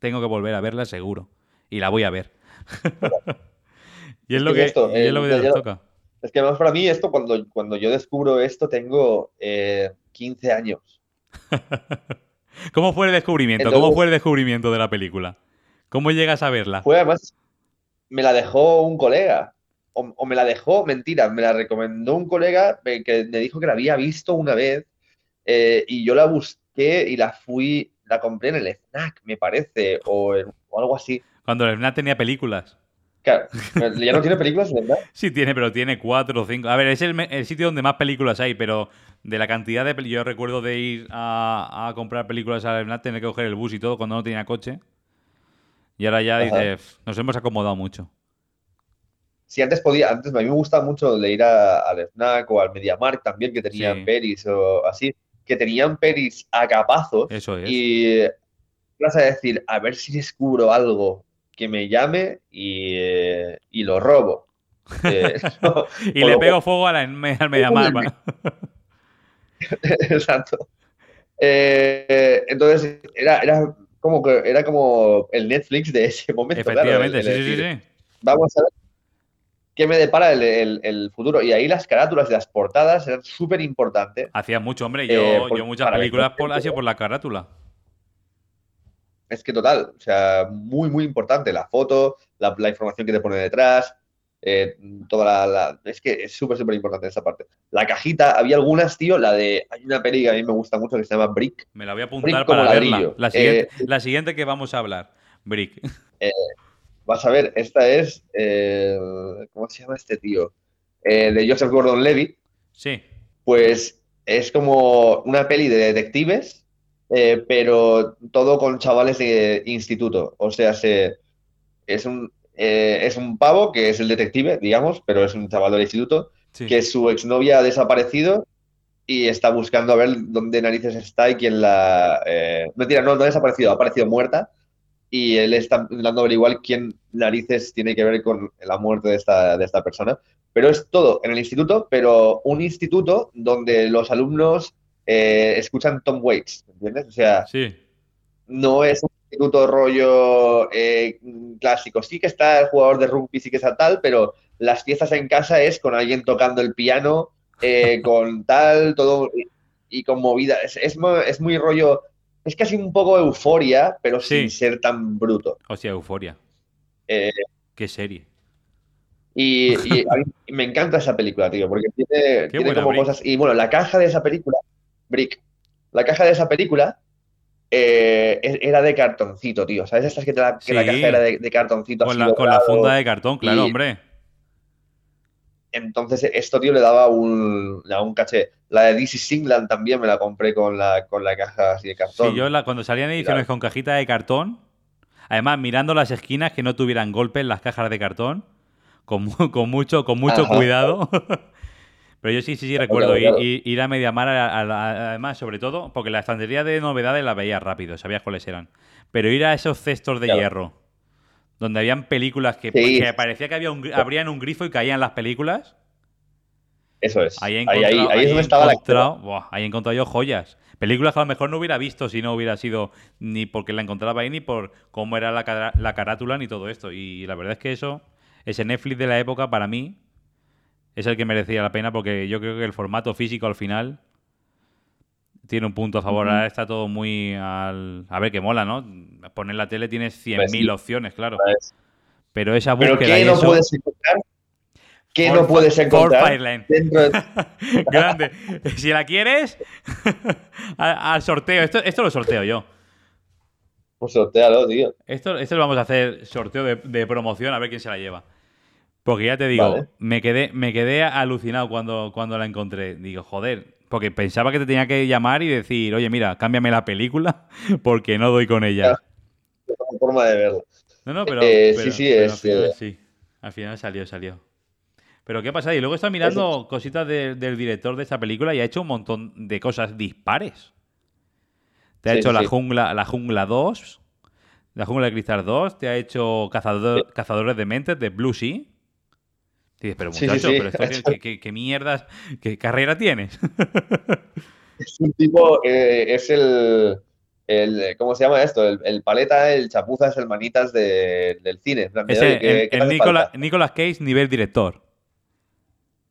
Speaker 1: tengo que volver a verla seguro. Y la voy a ver. (laughs) y es lo
Speaker 2: que
Speaker 1: que,
Speaker 2: esto,
Speaker 1: y es
Speaker 2: eh,
Speaker 1: lo que nos toca.
Speaker 2: Es que además para mí esto, cuando, cuando yo descubro esto, tengo eh, 15 años. (laughs)
Speaker 1: ¿Cómo fue el descubrimiento? ¿Cómo fue el descubrimiento de la película? ¿Cómo llegas a verla?
Speaker 2: Fue además, me la dejó un colega. O, o me la dejó, mentira, me la recomendó un colega eh, que me dijo que la había visto una vez eh, y yo la busqué y la fui, la compré en el FNAC, me parece, o, en- o algo así.
Speaker 1: Cuando el FNAC tenía películas.
Speaker 2: Claro, ya no tiene películas, ¿verdad? (laughs)
Speaker 1: Sí tiene, pero tiene cuatro o cinco. A ver, es el, sitio donde más películas hay, pero de la cantidad de películas... Yo recuerdo de ir a, a comprar películas al FNAC, tener que coger el bus y todo cuando no tenía coche. Y ahora ya
Speaker 2: Ajá.
Speaker 1: dice, "Pf, nos hemos acomodado mucho.
Speaker 2: Sí, antes podía, antes a mí me gustaba mucho de ir al FNAC o al MediaMarkt también, que tenían
Speaker 1: Sí.
Speaker 2: pelis o así, que tenían pelis a capazos
Speaker 1: Eso es.
Speaker 2: y vas a decir, a ver si descubro algo que me llame y, eh, y lo robo. (laughs) Eh, (laughs) no,
Speaker 1: Y le pego fuego a la, al Mediamar. (laughs)
Speaker 2: Exacto. Eh, entonces era, era como que era como el Netflix de ese momento. claro,
Speaker 1: Efectivamente,
Speaker 2: el- el
Speaker 1: sí, sí, sí.
Speaker 2: Vamos a ver qué me depara el, el- el futuro. Y ahí las carátulas y las portadas eran súper importantes.
Speaker 1: Hacía mucho, hombre. Yo,
Speaker 2: Eh, por-
Speaker 1: yo muchas películas
Speaker 2: vender
Speaker 1: por, ha
Speaker 2: gente,
Speaker 1: sido
Speaker 2: ¿no?
Speaker 1: por la carátula.
Speaker 2: Es que total, o sea, muy, muy importante. La foto, la, la información que te pone detrás, eh, toda la, la- Es que es súper, súper importante esa parte. La cajita, había algunas, tío, la de... Hay una peli que a mí me gusta mucho que se llama Brick.
Speaker 1: Me la voy a apuntar
Speaker 2: Brick
Speaker 1: para verla. La siguiente,
Speaker 2: Eh,
Speaker 1: la siguiente que vamos a hablar. Brick.
Speaker 2: Vas a ver, esta es... eh, ¿cómo se llama este tío? Eh, de Joseph Gordon-Levitt.
Speaker 1: Sí.
Speaker 2: Pues es como una peli de detectives, eh, pero todo con chavales de instituto. O sea, se, es un, eh, es un pavo que es el detective, digamos, pero es un chaval del instituto,
Speaker 1: sí.
Speaker 2: que su exnovia ha desaparecido y está buscando a ver dónde narices está y quién la... Mentira, no, no ha desaparecido, ha aparecido muerta y él está intentando averiguar quién narices tiene que ver con la muerte de esta, de esta persona. Pero es todo en el instituto, pero un instituto donde los alumnos eh, escuchan Tom Waits, ¿entiendes? O sea,
Speaker 1: Sí.
Speaker 2: no es un instituto rollo eh, clásico. Sí que está el jugador de rugby, sí que está tal, pero las fiestas en casa es con alguien tocando el piano, eh, (laughs) con tal, todo y, con movida. Es, es muy rollo, es casi un poco euforia, pero
Speaker 1: Sí.
Speaker 2: sin ser tan bruto.
Speaker 1: Hostia, euforia.
Speaker 2: Eh,
Speaker 1: Qué serie.
Speaker 2: Y, y a mí (laughs) me encanta esa película, tío, porque tiene, tiene como
Speaker 1: Brick.
Speaker 2: cosas. Y bueno, la caja de esa película, Brick, la caja de esa película eh, e- era de cartoncito, tío. ¿Sabes? Estas que, te la, que la caja era de, de cartoncito
Speaker 1: Con
Speaker 2: así
Speaker 1: la, con la funda de cartón, claro,
Speaker 2: y-
Speaker 1: hombre.
Speaker 2: Entonces, esto, tío, le daba un, le daba un caché. La de DC Singland también me la compré con la, con la caja así de cartón.
Speaker 1: Sí, yo la- cuando salían ediciones con cajita de cartón, además mirando las esquinas que no tuvieran golpes las cajas de cartón, con, con mucho, con mucho
Speaker 2: Ajá.
Speaker 1: cuidado. (laughs) Pero yo sí, sí, sí, recuerdo ir,
Speaker 2: claro.
Speaker 1: ir- ir a Mediamar, a- además, sobre todo, porque la estantería de novedades la veías rápido, sabías cuáles eran. Pero ir a esos cestos de hierro, donde habían películas que,
Speaker 2: Sí.
Speaker 1: que parecía que había un, abrían un grifo y caían las películas.
Speaker 2: Eso es.
Speaker 1: Ahí
Speaker 2: Ahí, es donde estaba la
Speaker 1: buah, ahí he encontrado yo joyas. Películas que a lo mejor no hubiera visto si no hubiera sido ni porque la encontraba ahí, ni por cómo era la, cara- la carátula, ni todo esto. Y la verdad es que eso, ese Netflix de la época, para mí, es el que merecía la pena porque yo creo que el formato físico al final tiene un punto a favor. Ahora está todo muy al... A ver, que mola, ¿no? Poner la tele tienes 100.000
Speaker 2: Pues sí.
Speaker 1: opciones, claro. Pero esa
Speaker 2: Pero
Speaker 1: búsqueda
Speaker 2: ¿qué
Speaker 1: y
Speaker 2: no
Speaker 1: eso...
Speaker 2: puedes encontrar? ¿Qué no puedes encontrar dentro de (laughs)
Speaker 1: Grande. Si la quieres, (laughs) al, al sorteo. Esto, esto lo sorteo yo.
Speaker 2: Pues sortealo, tío.
Speaker 1: Esto, esto lo vamos a hacer sorteo de, de promoción a ver quién se la lleva. Porque ya te digo,
Speaker 2: Vale.
Speaker 1: me, quedé, me quedé alucinado cuando, cuando la encontré. Digo, joder, porque pensaba que te tenía que llamar y decir, oye, mira, cámbiame la película (laughs) porque no doy con ella.
Speaker 2: Es una forma de verlo.
Speaker 1: No, no, pero,
Speaker 2: Eh,
Speaker 1: pero-
Speaker 2: sí, sí,
Speaker 1: pero
Speaker 2: es,
Speaker 1: al final
Speaker 2: eh,
Speaker 1: sí. Al final salió, salió. Pero ¿qué pasa? Y luego está mirando cositas de- del director de esta película y ha hecho un montón de cosas dispares. Te ha
Speaker 2: Sí,
Speaker 1: hecho
Speaker 2: sí,
Speaker 1: la jungla, la jungla 2, la jungla de cristal 2, te ha hecho Cazador- Cazadores de Mentes de Blue Sea. Pero
Speaker 2: sí,
Speaker 1: muchacho,
Speaker 2: sí.
Speaker 1: pero esto qué, qué- qué- mierdas, qué carrera tienes. (laughs)
Speaker 2: Es un tipo, eh, es el, el, ¿cómo se llama esto? El, el paleta, el chapuza, es el manitas de- del cine. En plan, de,
Speaker 1: Ese,
Speaker 2: oye, ¿qué-
Speaker 1: el? Nicolas Cage nivel director.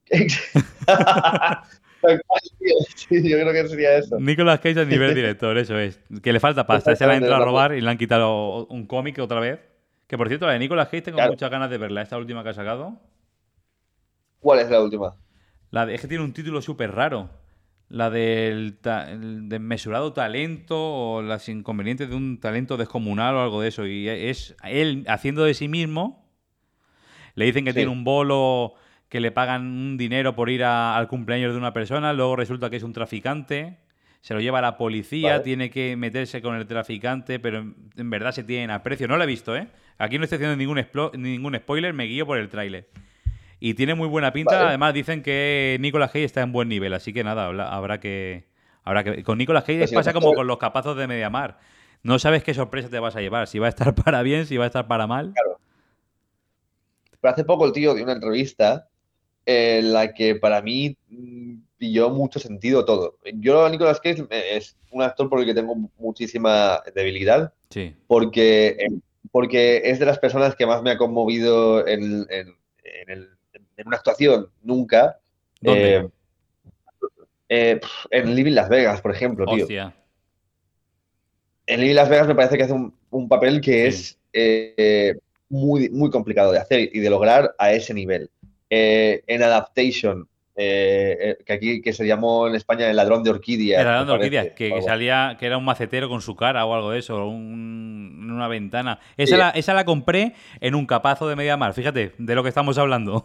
Speaker 2: Sí, (laughs) yo creo que sería eso.
Speaker 1: Nicolas Cage a nivel director, eso es. Que le falta pasta. Se la ha entrado a robar y le han quitado un cómic otra vez. Que por cierto, la de Nicolas Cage tengo
Speaker 2: Claro.
Speaker 1: muchas ganas de verla. Esta última que ha sacado.
Speaker 2: ¿Cuál es la última?
Speaker 1: La de- es que tiene un título súper raro. La del ta- desmesurado talento o las inconvenientes de un talento descomunal o algo de eso. Y es él haciendo de sí mismo. Le dicen que
Speaker 2: Sí.
Speaker 1: tiene un bolo que le pagan un dinero por ir a- al cumpleaños de una persona. Luego resulta que es un traficante. Se lo lleva a la policía,
Speaker 2: Vale.
Speaker 1: tiene que meterse con el traficante, pero en, en verdad se tienen aprecio. No lo he visto, ¿eh? Aquí no estoy haciendo ningún, ningún spoiler, me guío por el tráiler. Y tiene muy buena pinta.
Speaker 2: Vale.
Speaker 1: Además, dicen que Nicolas Cage está en buen nivel. Así que nada, habrá que. Habrá que con Nicolas Cage
Speaker 2: Pues
Speaker 1: pasa como con los capazos de Mediamar. No sabes qué sorpresa te vas a llevar. Si va a estar (laughs) para bien, si va a estar para mal.
Speaker 2: Pero hace poco el tío dio una entrevista en la que para mí mm, pilló mucho sentido todo. Yo a Nicolas Cage eh, es un actor por el que tengo muchísima debilidad,
Speaker 1: Sí.
Speaker 2: porque, eh, porque es de las personas que más me ha conmovido en, en- en el- en una actuación nunca.
Speaker 1: ¿Dónde?
Speaker 2: Eh, eh, en Living Las Vegas, por ejemplo, tío.
Speaker 1: Hostia.
Speaker 2: En Living Las Vegas me parece que hace un, un papel que
Speaker 1: Sí.
Speaker 2: es eh, muy, muy complicado de hacer y de lograr a ese nivel. Eh, en Adaptation, eh, eh, que aquí que se llamó en España El ladrón de orquídeas.
Speaker 1: Era
Speaker 2: me
Speaker 1: dando orquídeas, que, salía, que era un macetero con su cara o algo de eso, un- una ventana. Esa,
Speaker 2: Sí.
Speaker 1: la, esa la compré en un capazo de Mediamar, fíjate, de lo que estamos hablando.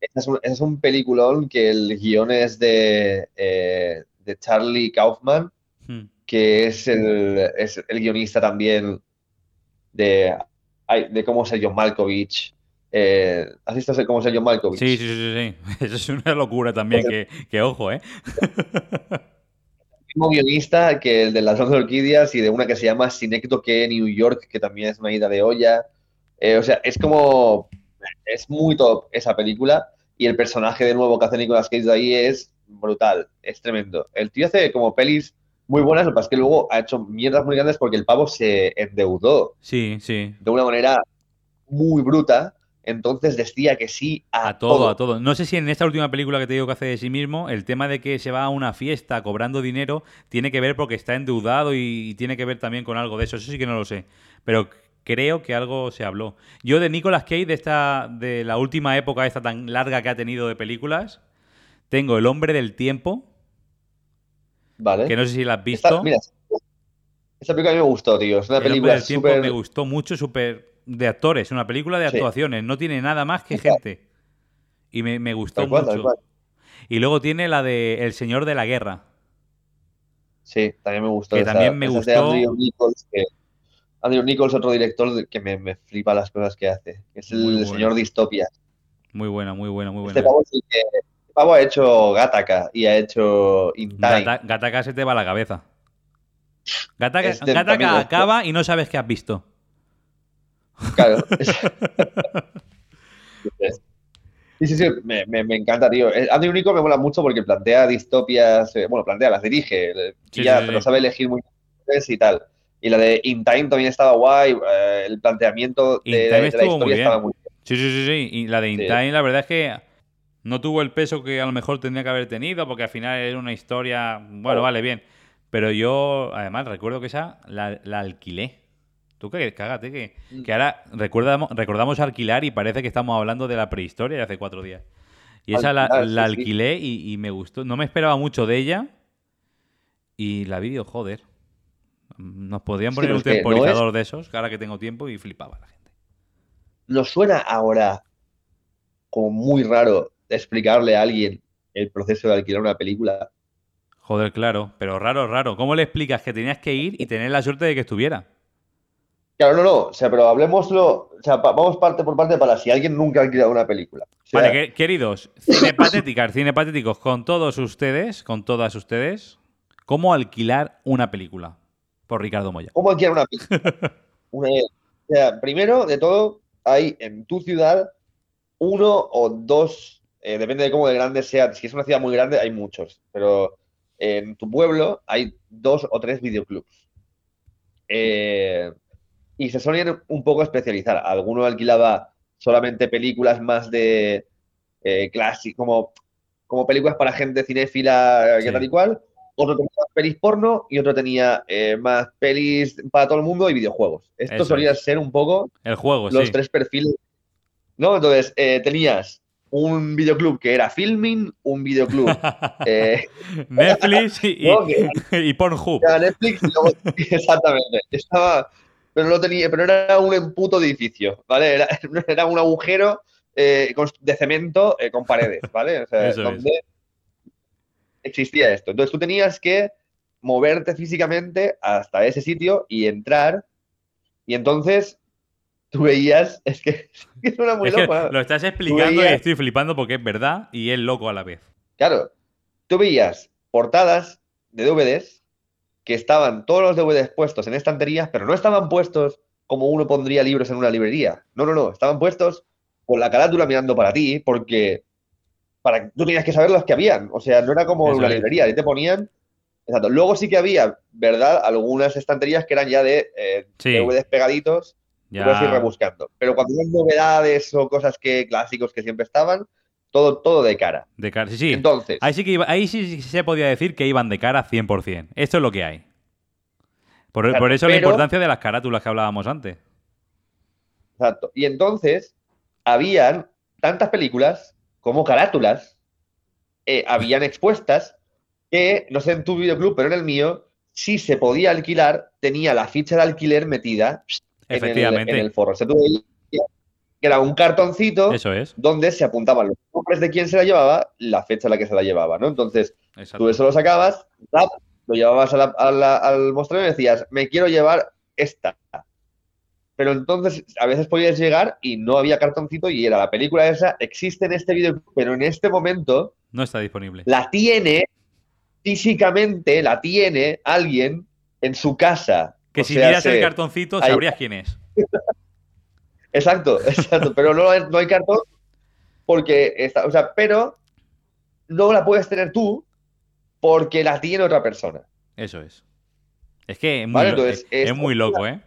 Speaker 2: Ese es un, es un peliculón que el guion es de, eh, de Charlie Kaufman,
Speaker 1: Hmm.
Speaker 2: que es el, es el guionista también de, de cómo ser John Malkovich. Eh, ¿has visto cómo John Malkovich?
Speaker 1: Sí, sí, sí, sí. (laughs) Eso es una locura también, que, que ojo, ¿eh? (laughs)
Speaker 2: mismo guionista que el de Las de Orquídeas y de una que se llama Synecdoche New York, que también es una ida de olla. Eh, o sea, es como. Es muy top esa película. Y el personaje de nuevo que hace Nicolas Cage de ahí es brutal, es tremendo. El tío hace como pelis muy buenas, lo que pasa es que luego ha hecho mierdas muy grandes porque el pavo se endeudó
Speaker 1: Sí, sí.
Speaker 2: de una manera muy bruta. Entonces decía que sí a,
Speaker 1: A todo, a todo. No sé si en esta última película que te digo que hace de sí mismo, el tema de que se va a una fiesta cobrando dinero tiene que ver porque está endeudado y, y tiene que ver también con algo de eso. Eso sí que no lo sé. Pero creo que algo se habló. Yo de Nicolas Cage, de esta, de la última época esta tan larga que ha tenido de películas, tengo El Hombre del Tiempo,
Speaker 2: Vale.
Speaker 1: que no sé si la has
Speaker 2: Esta-
Speaker 1: visto.
Speaker 2: mira, esta película a mí me gustó, tío. Es una
Speaker 1: El Hombre
Speaker 2: película
Speaker 1: del Tiempo me gustó mucho, súper de actores, una película de
Speaker 2: Sí.
Speaker 1: actuaciones, no tiene nada más que gente. Y me, me gustó
Speaker 2: Tal
Speaker 1: mucho.
Speaker 2: cual.
Speaker 1: Y luego tiene la de El Señor de la Guerra.
Speaker 2: Sí, también me gustó.
Speaker 1: Que
Speaker 2: esa.
Speaker 1: también me
Speaker 2: de
Speaker 1: gustó.
Speaker 2: Andrew Nichols, que- Andrew Nichols, otro director que me, me flipa las cosas que hace. Es el
Speaker 1: bueno.
Speaker 2: señor Distopia.
Speaker 1: Muy buena, muy buena, muy buena.
Speaker 2: Este pavo, sí que- este pavo ha hecho Gattaca y ha hecho In Time.
Speaker 1: Gata- Gataca se te va a la cabeza. Gataca,
Speaker 2: Es del
Speaker 1: Gataca
Speaker 2: camino.
Speaker 1: acaba y no sabes qué has visto.
Speaker 2: Claro. (laughs) Sí, sí, sí, me, me- me encanta, tío. Andrew Nichols me mola mucho porque plantea distopias, eh, bueno, plantea, las dirige, eh,
Speaker 1: Sí,
Speaker 2: ya,
Speaker 1: sí,
Speaker 2: pero
Speaker 1: sí.
Speaker 2: sabe elegir muy bien y tal. Y la de In Time también estaba guay, eh, el planteamiento de, de la
Speaker 1: estuvo muy bien.
Speaker 2: estaba muy bien.
Speaker 1: Sí, sí, sí, sí. Y la de In
Speaker 2: Sí.
Speaker 1: Time, la verdad es que no tuvo el peso que a lo mejor tendría que haber tenido, porque al final era una historia. Bueno,
Speaker 2: Oh.
Speaker 1: vale, bien. Pero yo, además, recuerdo que esa la, la alquilé. Tú que cágate, que,
Speaker 2: Mm.
Speaker 1: que ahora recordamos, recordamos alquilar y parece que estamos hablando de la prehistoria de hace cuatro días. Y esa la, alquilé y, y me gustó. No me esperaba mucho de ella. Y la vi, joder. Nos podrían
Speaker 2: Sí,
Speaker 1: poner un
Speaker 2: es que no es-
Speaker 1: temporizador de esos, ahora que tengo tiempo, y flipaba la gente.
Speaker 2: ¿No suena ahora como muy raro explicarle a alguien el proceso de alquilar una película?
Speaker 1: Joder, claro, pero raro, raro. ¿Cómo le explicas que tenías que ir y tener la suerte de que estuviera?
Speaker 2: Claro, no, no, o sea, pero hablemoslo, o sea, vamos parte por parte para si alguien nunca ha alquilado una película. O sea,
Speaker 1: Vale, que- queridos, cinepatéticas, cinepatéticos, con todos ustedes, con todas ustedes, ¿cómo alquilar una película? Por Ricardo Moya.
Speaker 2: ¿Cómo alquilar una película? (laughs) Una- o sea, primero de todo, hay en tu ciudad uno o dos, eh, depende de cómo de grande sea. Si es una ciudad muy grande, hay muchos, pero en tu pueblo hay dos o tres videoclubs. Eh, y se solían un poco especializar. Alguno alquilaba solamente películas más de eh, clásico, como, como películas para gente cinéfila, que
Speaker 1: Sí.
Speaker 2: tal y cual. Otro tenía más pelis porno y otro tenía eh, más pelis para todo el mundo y videojuegos. Esto
Speaker 1: Eso
Speaker 2: solía
Speaker 1: es.
Speaker 2: ser un poco
Speaker 1: El juego,
Speaker 2: los
Speaker 1: sí.
Speaker 2: tres perfiles. ¿No? Entonces, eh, tenías un videoclub que era Filming, un videoclub (laughs) eh,
Speaker 1: Netflix (laughs) y,
Speaker 2: que
Speaker 1: y Pornhub.
Speaker 2: Netflix y luego, (laughs) exactamente, estaba, pero no tenía, pero era un puto edificio, ¿vale? Era, (laughs) era un agujero eh, de cemento eh, con paredes, ¿vale? O sea, (laughs)
Speaker 1: es.
Speaker 2: donde existía esto. Entonces tú tenías que moverte físicamente hasta ese sitio y entrar, y entonces tú veías, (laughs) es que, es suena muy
Speaker 1: Es
Speaker 2: loco, ¿eh?
Speaker 1: lo estás explicando y estoy flipando porque es verdad y es loco a la vez.
Speaker 2: Claro, tú veías portadas de DVDs que estaban todos los DVDs puestos en estanterías, pero no estaban puestos como uno pondría libros en una librería. No, no, no, estaban puestos con la carátula mirando para ti, porque para, tú tenías que saber los que habían. O sea, no era como
Speaker 1: Eso
Speaker 2: una
Speaker 1: es.
Speaker 2: librería, ahí te ponían. Exacto. Luego sí que había, ¿verdad? Algunas estanterías que eran ya de eh,
Speaker 1: Sí.
Speaker 2: DVDs pegaditos, puedes ir
Speaker 1: Ya.
Speaker 2: rebuscando. Pero cuando hay novedades o cosas que clásicos que siempre estaban, todo, todo de cara.
Speaker 1: De cara. Sí, sí.
Speaker 2: Entonces,
Speaker 1: Ahí sí que iba- ahí sí se podía decir que iban de cara 100%. Esto es lo que hay. Por, eso la importancia de las carátulas que hablábamos antes.
Speaker 2: Exacto. Y entonces, habían tantas películas como carátulas, eh, habían expuestas que, no sé en tu videoclub, pero en el mío, si se podía alquilar, tenía la ficha de alquiler metida en el, en el forro. O sea, tú veías que era un cartoncito
Speaker 1: Eso es.
Speaker 2: donde se apuntaban los nombres de quién se la llevaba, la fecha en la que se la llevaba, ¿no? Entonces,
Speaker 1: Exacto.
Speaker 2: Tú eso lo sacabas, lo llevabas a la- a la- al mostrador y decías, me quiero llevar esta. Pero entonces a veces podías llegar y no había cartoncito y era la película esa, existe en este video, pero en este momento
Speaker 1: No está disponible.
Speaker 2: la tiene físicamente, la tiene alguien en su casa.
Speaker 1: Que
Speaker 2: O
Speaker 1: si
Speaker 2: sea,
Speaker 1: miras el
Speaker 2: se-
Speaker 1: cartoncito
Speaker 2: hay-
Speaker 1: sabrías quién es. (laughs)
Speaker 2: Exacto, (laughs) exacto, pero no, hay- no hay cartón porque está, o sea, pero no la puedes tener tú porque la tiene otra persona.
Speaker 1: Eso es. Es que es muy,
Speaker 2: Vale, entonces,
Speaker 1: es- muy loco, ¿eh?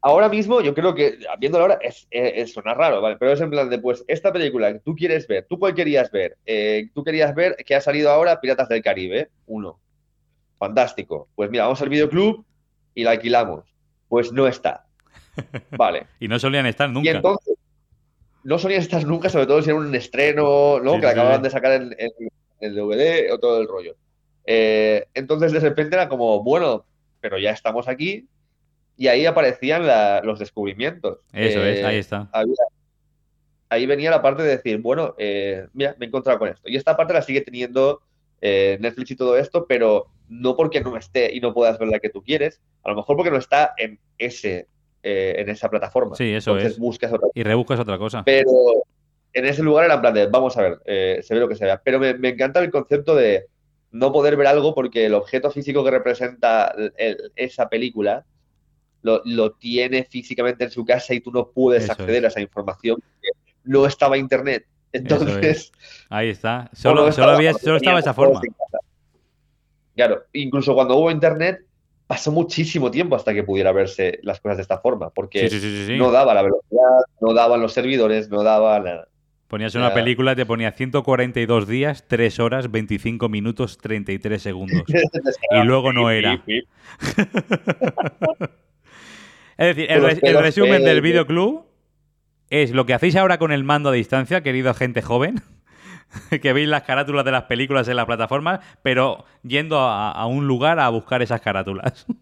Speaker 2: Ahora mismo, yo creo que, viéndolo ahora, es, es, es- suena raro, ¿vale? Pero es en plan de, pues, esta película que tú quieres ver, ¿tú cuál querías ver? Eh, tú querías ver que ha salido ahora Piratas del Caribe, uno. Fantástico. Pues mira, vamos al videoclub y la alquilamos. Pues no está. Vale. (laughs)
Speaker 1: Y no solían estar
Speaker 2: Y
Speaker 1: nunca.
Speaker 2: entonces, no solían estar nunca, sobre todo si era un estreno, ¿no?
Speaker 1: Sí,
Speaker 2: que la
Speaker 1: sí,
Speaker 2: acababan de sacar en, el DVD o todo el rollo. Eh, entonces, de repente era como, bueno, pero ya estamos aquí. Y ahí aparecían la- los descubrimientos.
Speaker 1: Eso es,
Speaker 2: Eh,
Speaker 1: ahí está.
Speaker 2: había- ahí venía la parte de decir, bueno, eh, mira, me he encontrado con esto. Y esta parte la sigue teniendo eh, Netflix y todo esto, pero no porque no esté y no puedas ver la que tú quieres, a lo mejor porque no está en ese, eh, en esa plataforma.
Speaker 1: Sí, eso
Speaker 2: Entonces
Speaker 1: es.
Speaker 2: buscas otra
Speaker 1: Y rebuscas otra cosa.
Speaker 2: pero en ese lugar era en plan de, vamos a ver, eh, se ve lo que se vea. Pero me, me encanta el concepto de no poder ver algo porque el objeto físico que representa el- el- esa película lo, lo tiene físicamente en su casa y tú no puedes
Speaker 1: Eso
Speaker 2: acceder
Speaker 1: es.
Speaker 2: a esa información porque no estaba internet. Entonces,
Speaker 1: Ahí está. Solo,
Speaker 2: no
Speaker 1: solo, había,
Speaker 2: o
Speaker 1: solo estaba esa forma.
Speaker 2: Claro, incluso cuando hubo internet, pasó muchísimo tiempo hasta que pudiera verse las cosas de esta forma, porque
Speaker 1: Sí, sí, sí, sí, sí.
Speaker 2: no daba la velocidad, no daban los servidores, no daba nada.
Speaker 1: Ponías una película te ponía 142 días, 3 horas, 25 minutos, 33 segundos. (laughs) y luego no era. (laughs) Es decir, el, res- el resumen del videoclub es lo que hacéis ahora con el mando a distancia, querido gente joven, (laughs) que veis las carátulas de las películas en las plataformas, pero yendo a, a un lugar a buscar esas carátulas. (laughs)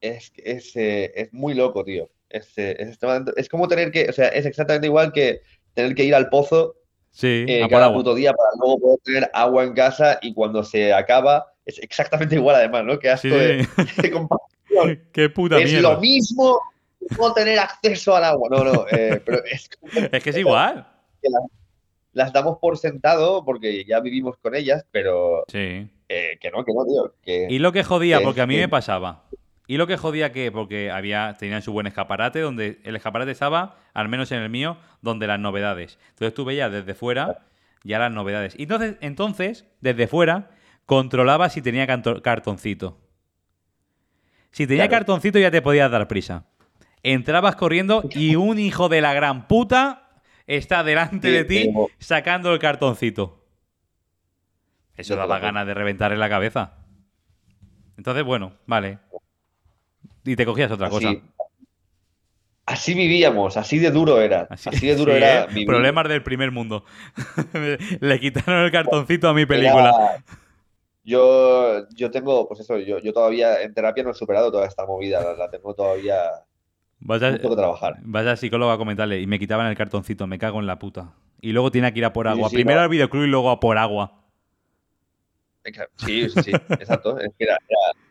Speaker 2: Es, es, eh, es muy loco, tío. Es, eh, es, es como tener que, o sea, es exactamente igual que tener que ir al pozo
Speaker 1: Sí,
Speaker 2: eh, cada
Speaker 1: agua.
Speaker 2: puto día para luego poder tener agua en casa y cuando se acaba es exactamente igual además, ¿no? Qué asco
Speaker 1: Sí,
Speaker 2: de, (laughs) de comparación.
Speaker 1: Qué puta
Speaker 2: Es
Speaker 1: mierda.
Speaker 2: lo mismo no tener acceso al agua. No, no, eh, pero es como
Speaker 1: Es que es igual.
Speaker 2: que las damos por sentado porque ya vivimos con ellas, pero
Speaker 1: Sí.
Speaker 2: eh, que no, que no, tío. Que,
Speaker 1: Y lo que jodía,
Speaker 2: que-
Speaker 1: porque a mí
Speaker 2: que-
Speaker 1: me pasaba. Y lo que jodía que, porque había, tenían su buen escaparate, donde el escaparate estaba, al menos en el mío, donde las novedades. Entonces tú veías desde fuera ya las novedades. Y entonces, entonces, desde fuera, controlaba si tenía cartoncito. Si tenía
Speaker 2: Claro.
Speaker 1: cartoncito ya te podías dar prisa. Entrabas corriendo y un hijo de la gran puta está delante
Speaker 2: Sí,
Speaker 1: de ti sacando el cartoncito. Eso daba ganas de reventarle la cabeza. Entonces, bueno, vale. Y te cogías otra cosa.
Speaker 2: así. Vivíamos, así de duro era. Así, de duro
Speaker 1: sí,
Speaker 2: era
Speaker 1: ¿eh?
Speaker 2: vivir.
Speaker 1: Problemas del primer mundo. (laughs) Le quitaron el cartoncito a mi película.
Speaker 2: Era- Yo, yo tengo, pues eso, yo, yo todavía en terapia no he superado toda esta movida, la, la tengo todavía
Speaker 1: Vas a,
Speaker 2: que trabajar.
Speaker 1: vas al psicólogo a comentarle y me quitaban el cartoncito, me cago en la puta. Y luego tiene que ir a por agua.
Speaker 2: sí,
Speaker 1: Primero
Speaker 2: no.
Speaker 1: al videoclub y luego a por agua.
Speaker 2: Sí, sí, sí, exacto. es que era- era-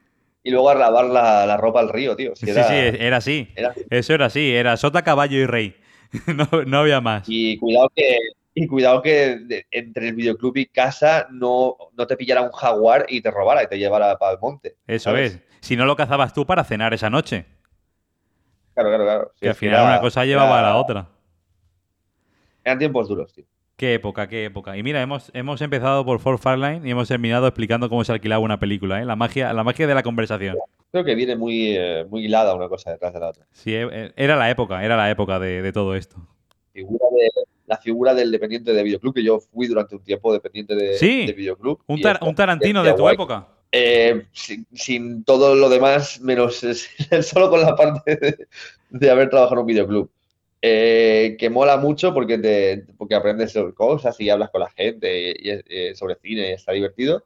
Speaker 2: Y luego a lavar la, la ropa al río, tío.
Speaker 1: Sí,
Speaker 2: era-
Speaker 1: sí, era así.
Speaker 2: era-
Speaker 1: Eso era así, era sota, caballo y rey. (laughs) No, no había más.
Speaker 2: Y cuidado que, y cuidado que de- entre el videoclub y casa no, no te pillara un jaguar y te robara y te llevara para el monte.
Speaker 1: Eso
Speaker 2: ¿sabes?
Speaker 1: es. Si no lo cazabas tú para cenar esa noche.
Speaker 2: Claro, claro, claro. Sí,
Speaker 1: Que al final
Speaker 2: era-
Speaker 1: una cosa llevaba a la otra.
Speaker 2: Eran tiempos duros, tío.
Speaker 1: Qué época, qué época. Y mira, hemos, hemos empezado por Fort Farline y hemos terminado explicando cómo se alquilaba una película, ¿eh? La magia, la magia de la conversación.
Speaker 2: Creo que viene muy, eh, muy hilada una cosa detrás de la otra.
Speaker 1: Sí, eh, eh, era la época, era la época de, de todo esto.
Speaker 2: Figura de, la figura del dependiente de videoclub, que yo fui durante un tiempo dependiente de,
Speaker 1: Sí.
Speaker 2: de videoclub.
Speaker 1: Un, tar- un Tarantino de tu
Speaker 2: guay.
Speaker 1: época.
Speaker 2: Eh, sin, sin todo lo demás, menos (laughs) solo con la parte de, de haber trabajado en un videoclub. Eh, que mola mucho porque, te, porque aprendes cosas y hablas con la gente y, eh, sobre cine y está divertido.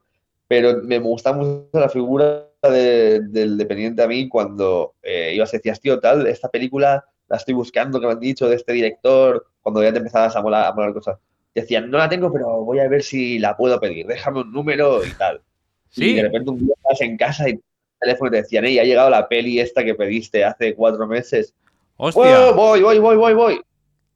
Speaker 2: Pero me gusta mucho la figura de- del dependiente a mí cuando eh, ibas y decías, tío, tal, esta película la estoy buscando, que me han dicho de este director, cuando ya te empezabas a molar, a molar cosas. Decían, no la tengo, pero voy a ver si la puedo pedir, déjame un número y tal. Y
Speaker 1: Sí,
Speaker 2: de repente un día estabas en casa y el teléfono y te decían, hey, ha llegado la peli esta que pediste hace cuatro meses.
Speaker 1: hostia.
Speaker 2: ¡Oh, voy, voy, voy, voy, voy!
Speaker 1: ¿Tú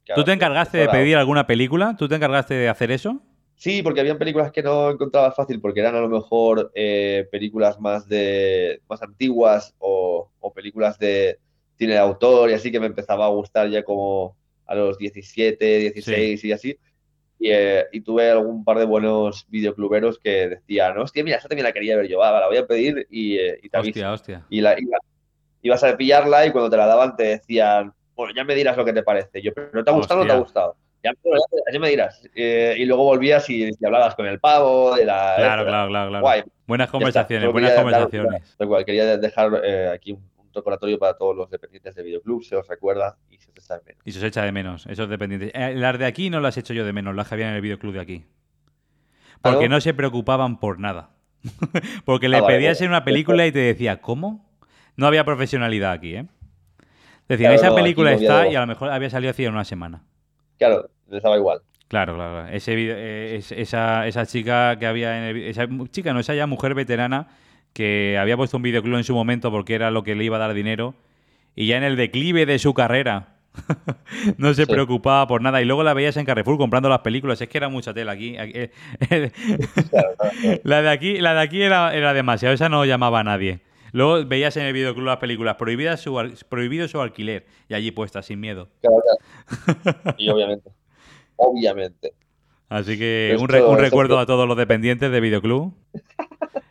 Speaker 2: Claro,
Speaker 1: te encargaste de pedir alguna película? ¿Tú te encargaste de hacer eso?
Speaker 2: Sí, porque habían películas que no encontraba fácil porque eran a lo mejor eh, películas más de más antiguas o, o películas de cine de autor y así que me empezaba a gustar ya como a los 17, 16 y así. Y, eh, y tuve algún par de buenos videocluberos que decían, hostia, mira, esta también la quería ver yo, va, la voy a pedir y, eh, y te aviso".
Speaker 1: Hostia, hostia.
Speaker 2: y la, iba- ibas a pillarla y cuando te la daban te decían, bueno, ya me dirás lo que te parece. Yo, pero ¿no te ha gustado o no te ha gustado? Ya, ya- ya me dirás. Eh, y luego volvías y, y hablabas con el pavo, de la...
Speaker 1: Claro, claro, claro, claro.
Speaker 2: Guay.
Speaker 1: Buenas conversaciones, buenas
Speaker 2: quería
Speaker 1: conversaciones.
Speaker 2: igual, quería dejar eh, aquí un, un recordatorio para todos los dependientes de videoclub, se os recuerda y se menos.
Speaker 1: Y se os echa de menos, esos dependientes. Eh, las de aquí no las he hecho yo de menos, las que había en el videoclub de aquí. Porque
Speaker 2: ¿Ah, no?
Speaker 1: se preocupaban por nada. (laughs) Porque le
Speaker 2: Ah, vale,
Speaker 1: pedías
Speaker 2: vale.
Speaker 1: en una película y te decía, ¿cómo? No había profesionalidad aquí, ¿eh? Decían,
Speaker 2: Claro,
Speaker 1: esa
Speaker 2: no,
Speaker 1: película
Speaker 2: no
Speaker 1: está y a lo mejor había salido hacía una semana.
Speaker 2: Claro, les daba igual.
Speaker 1: Claro, claro. Ese eh, es- esa, esa chica que había en el esa chica, no, esa ya mujer veterana que había puesto un videoclub en su momento porque era lo que le iba a dar dinero y ya en el declive de su carrera (laughs) no se
Speaker 2: Sí.
Speaker 1: preocupaba por nada y luego la veías en Carrefour comprando las películas. Es que era mucha tela aquí. Eh, (laughs) la de aquí, la de aquí era, era demasiado. Esa no llamaba a nadie. Luego veías en el videoclub las películas prohibidas su, prohibido su alquiler y allí puestas sin miedo.
Speaker 2: Claro, claro. (laughs) Y obviamente. Obviamente.
Speaker 1: Así que
Speaker 2: Pues
Speaker 1: un, re- recuerdo a todos los dependientes de Videoclub.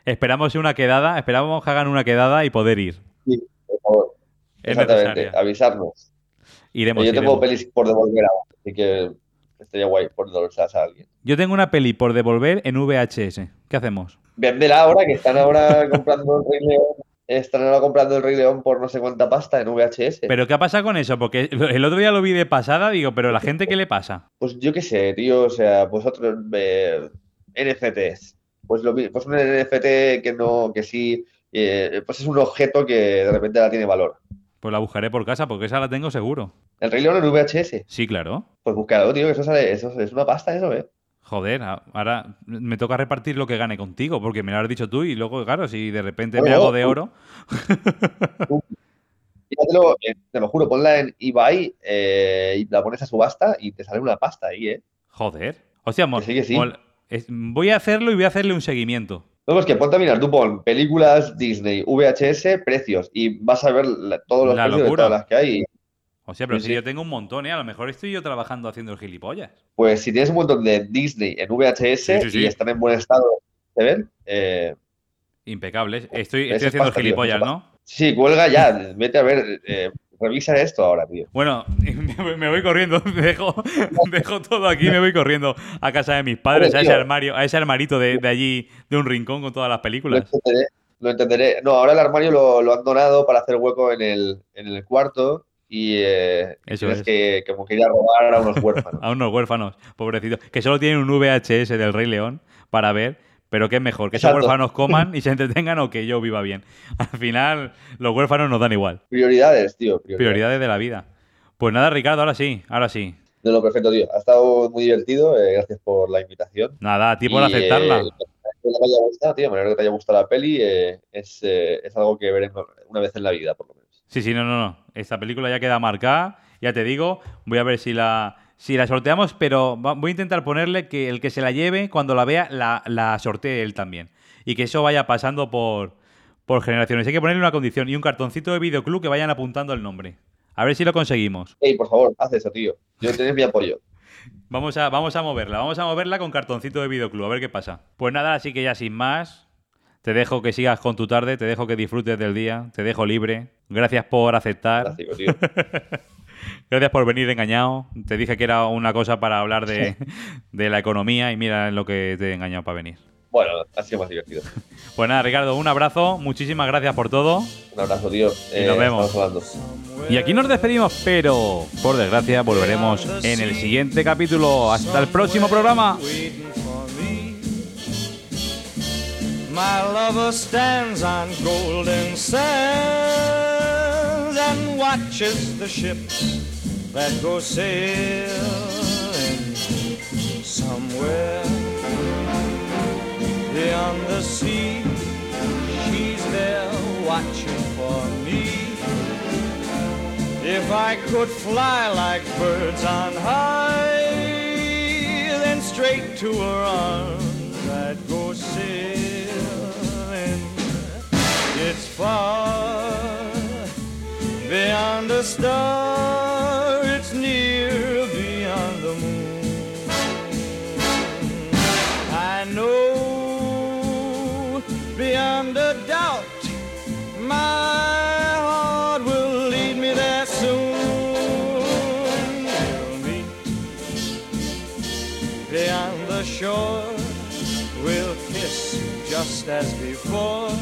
Speaker 1: Esperamos una quedada, esperamos que hagan una quedada y poder ir.
Speaker 2: Sí, por favor.
Speaker 1: Es
Speaker 2: Exactamente.
Speaker 1: necesaria.
Speaker 2: Avisarnos.
Speaker 1: Iremos,
Speaker 2: Yo tengo
Speaker 1: iremos.
Speaker 2: pelis por devolver ahora, así que estaría guay por devolverlas a alguien.
Speaker 1: Yo tengo una peli por devolver en VHS. ¿Qué hacemos?
Speaker 2: Véndela ahora, que están ahora (laughs) comprando el Rey León. Están ahora comprando el Rey León por no sé cuánta pasta en VHS.
Speaker 1: ¿Pero qué pasa con eso? Porque el otro día lo vi de pasada, digo, pero la gente, ¿qué le pasa?
Speaker 2: Pues yo qué sé, tío, o sea, pues otros eh, NFTs. Pues, lo, pues un NFT que no, que sí, eh, pues es un objeto que de repente la tiene valor.
Speaker 1: Pues la buscaré por casa, porque esa la tengo seguro.
Speaker 2: El Rey León en VHS.
Speaker 1: Sí, claro.
Speaker 2: Pues búscalo, tío, que eso sale, eso es una pasta, eso, ¿eh?
Speaker 1: Joder, ahora me toca repartir lo que gane contigo, porque me lo has dicho tú y luego, claro, si de repente me hago de oro.
Speaker 2: Fíjatelo, eh, te lo juro, ponla en eBay eh, y la pones a subasta y te sale una pasta ahí, ¿eh?
Speaker 1: Joder. Hostia, mo-
Speaker 2: Que sí, sí.
Speaker 1: voy a hacerlo y voy a hacerle un seguimiento.
Speaker 2: No, pues que ponte a mirar, tú pon películas Disney, VHS, precios y vas a ver la- todos los
Speaker 1: La
Speaker 2: precios
Speaker 1: locura.
Speaker 2: de todas las que hay.
Speaker 1: O sea, pero
Speaker 2: Sí,
Speaker 1: si
Speaker 2: sí.
Speaker 1: yo tengo un montón, ¿eh? A lo mejor estoy yo trabajando haciendo el gilipollas.
Speaker 2: Pues si tienes un montón de Disney en VHS
Speaker 1: Sí,
Speaker 2: y están en buen estado, ¿se ven? Eh,
Speaker 1: Impecables. Estoy, estoy
Speaker 2: es
Speaker 1: haciendo
Speaker 2: tío,
Speaker 1: gilipollas,
Speaker 2: es
Speaker 1: ¿no?
Speaker 2: sí, cuelga ya, vete a ver, eh, revisa esto ahora, tío.
Speaker 1: Bueno, (laughs) me voy corriendo, (laughs) dejo, dejo todo aquí, me voy corriendo a casa de mis padres, a ese armario, a ese armarito de, de allí, de un rincón con todas las
Speaker 2: Lo
Speaker 1: películas.
Speaker 2: entenderé, lo entenderé. No, ahora el armario lo, lo han donado para hacer hueco en el, en el cuarto y eh,
Speaker 1: Eso es.
Speaker 2: que como que ir a robar a unos (laughs) huérfanos.
Speaker 1: A unos huérfanos, pobrecitos, que solo tienen un VHS del Rey León para ver, pero que es mejor, que esos huérfanos (laughs) coman y se entretengan o que yo viva bien. Al final, los huérfanos nos dan igual.
Speaker 2: Prioridades, tío. Prioridades.
Speaker 1: Prioridades de la vida. Pues nada, Ricardo, ahora sí, ahora sí.
Speaker 2: No, no, perfecto, tío. Ha estado muy divertido. eh, gracias por la invitación.
Speaker 1: Nada, a ti por
Speaker 2: Y,
Speaker 1: aceptarla.
Speaker 2: eh, que te haya gustado, tío. Me alegro que te haya gustado la peli. eh, es, eh, es algo que veré una vez en la vida, por lo menos.
Speaker 1: Sí, sí, no, no, no. Esta película ya queda marcada. Ya te digo, voy a ver si la, si la sorteamos, pero voy a intentar ponerle que el que se la lleve, cuando la vea, la, la sortee él también. Y que eso vaya pasando por, por generaciones. Hay que ponerle una condición y un cartoncito de videoclub que vayan apuntando el nombre. A ver si lo conseguimos.
Speaker 2: Ey, por favor, haz eso, tío. Yo tienes mi apoyo. (laughs)
Speaker 1: Vamos a, vamos a moverla, vamos a moverla con cartoncito de videoclub, a ver qué pasa. Pues nada, así que ya sin más, te dejo que sigas con tu tarde, te dejo que disfrutes del día, te dejo libre. Gracias por aceptar.
Speaker 2: Fantástico, tío. (laughs)
Speaker 1: Gracias por venir engañado. Te dije que era una cosa para hablar de, de la economía y mira en lo que te he engañado para venir.
Speaker 2: Bueno, ha sido más divertido. (laughs)
Speaker 1: Pues nada, Ricardo, un abrazo, muchísimas gracias por todo.
Speaker 2: Un abrazo, tío.
Speaker 1: Y nos vemos.
Speaker 2: Estamos hablando.
Speaker 1: Y aquí nos despedimos, pero por desgracia volveremos en el siguiente capítulo. Hasta el próximo programa.
Speaker 4: My lover stands on golden sands and watches the ships that go sailing somewhere beyond the sea. She's there watching for me. If I could fly like birds on high, then straight to her arms I'd go sailing. It's far beyond a star, it's near beyond the moon. I know beyond a doubt my heart will lead me there soon. We'll meet beyond the shore. We'll kiss just as before.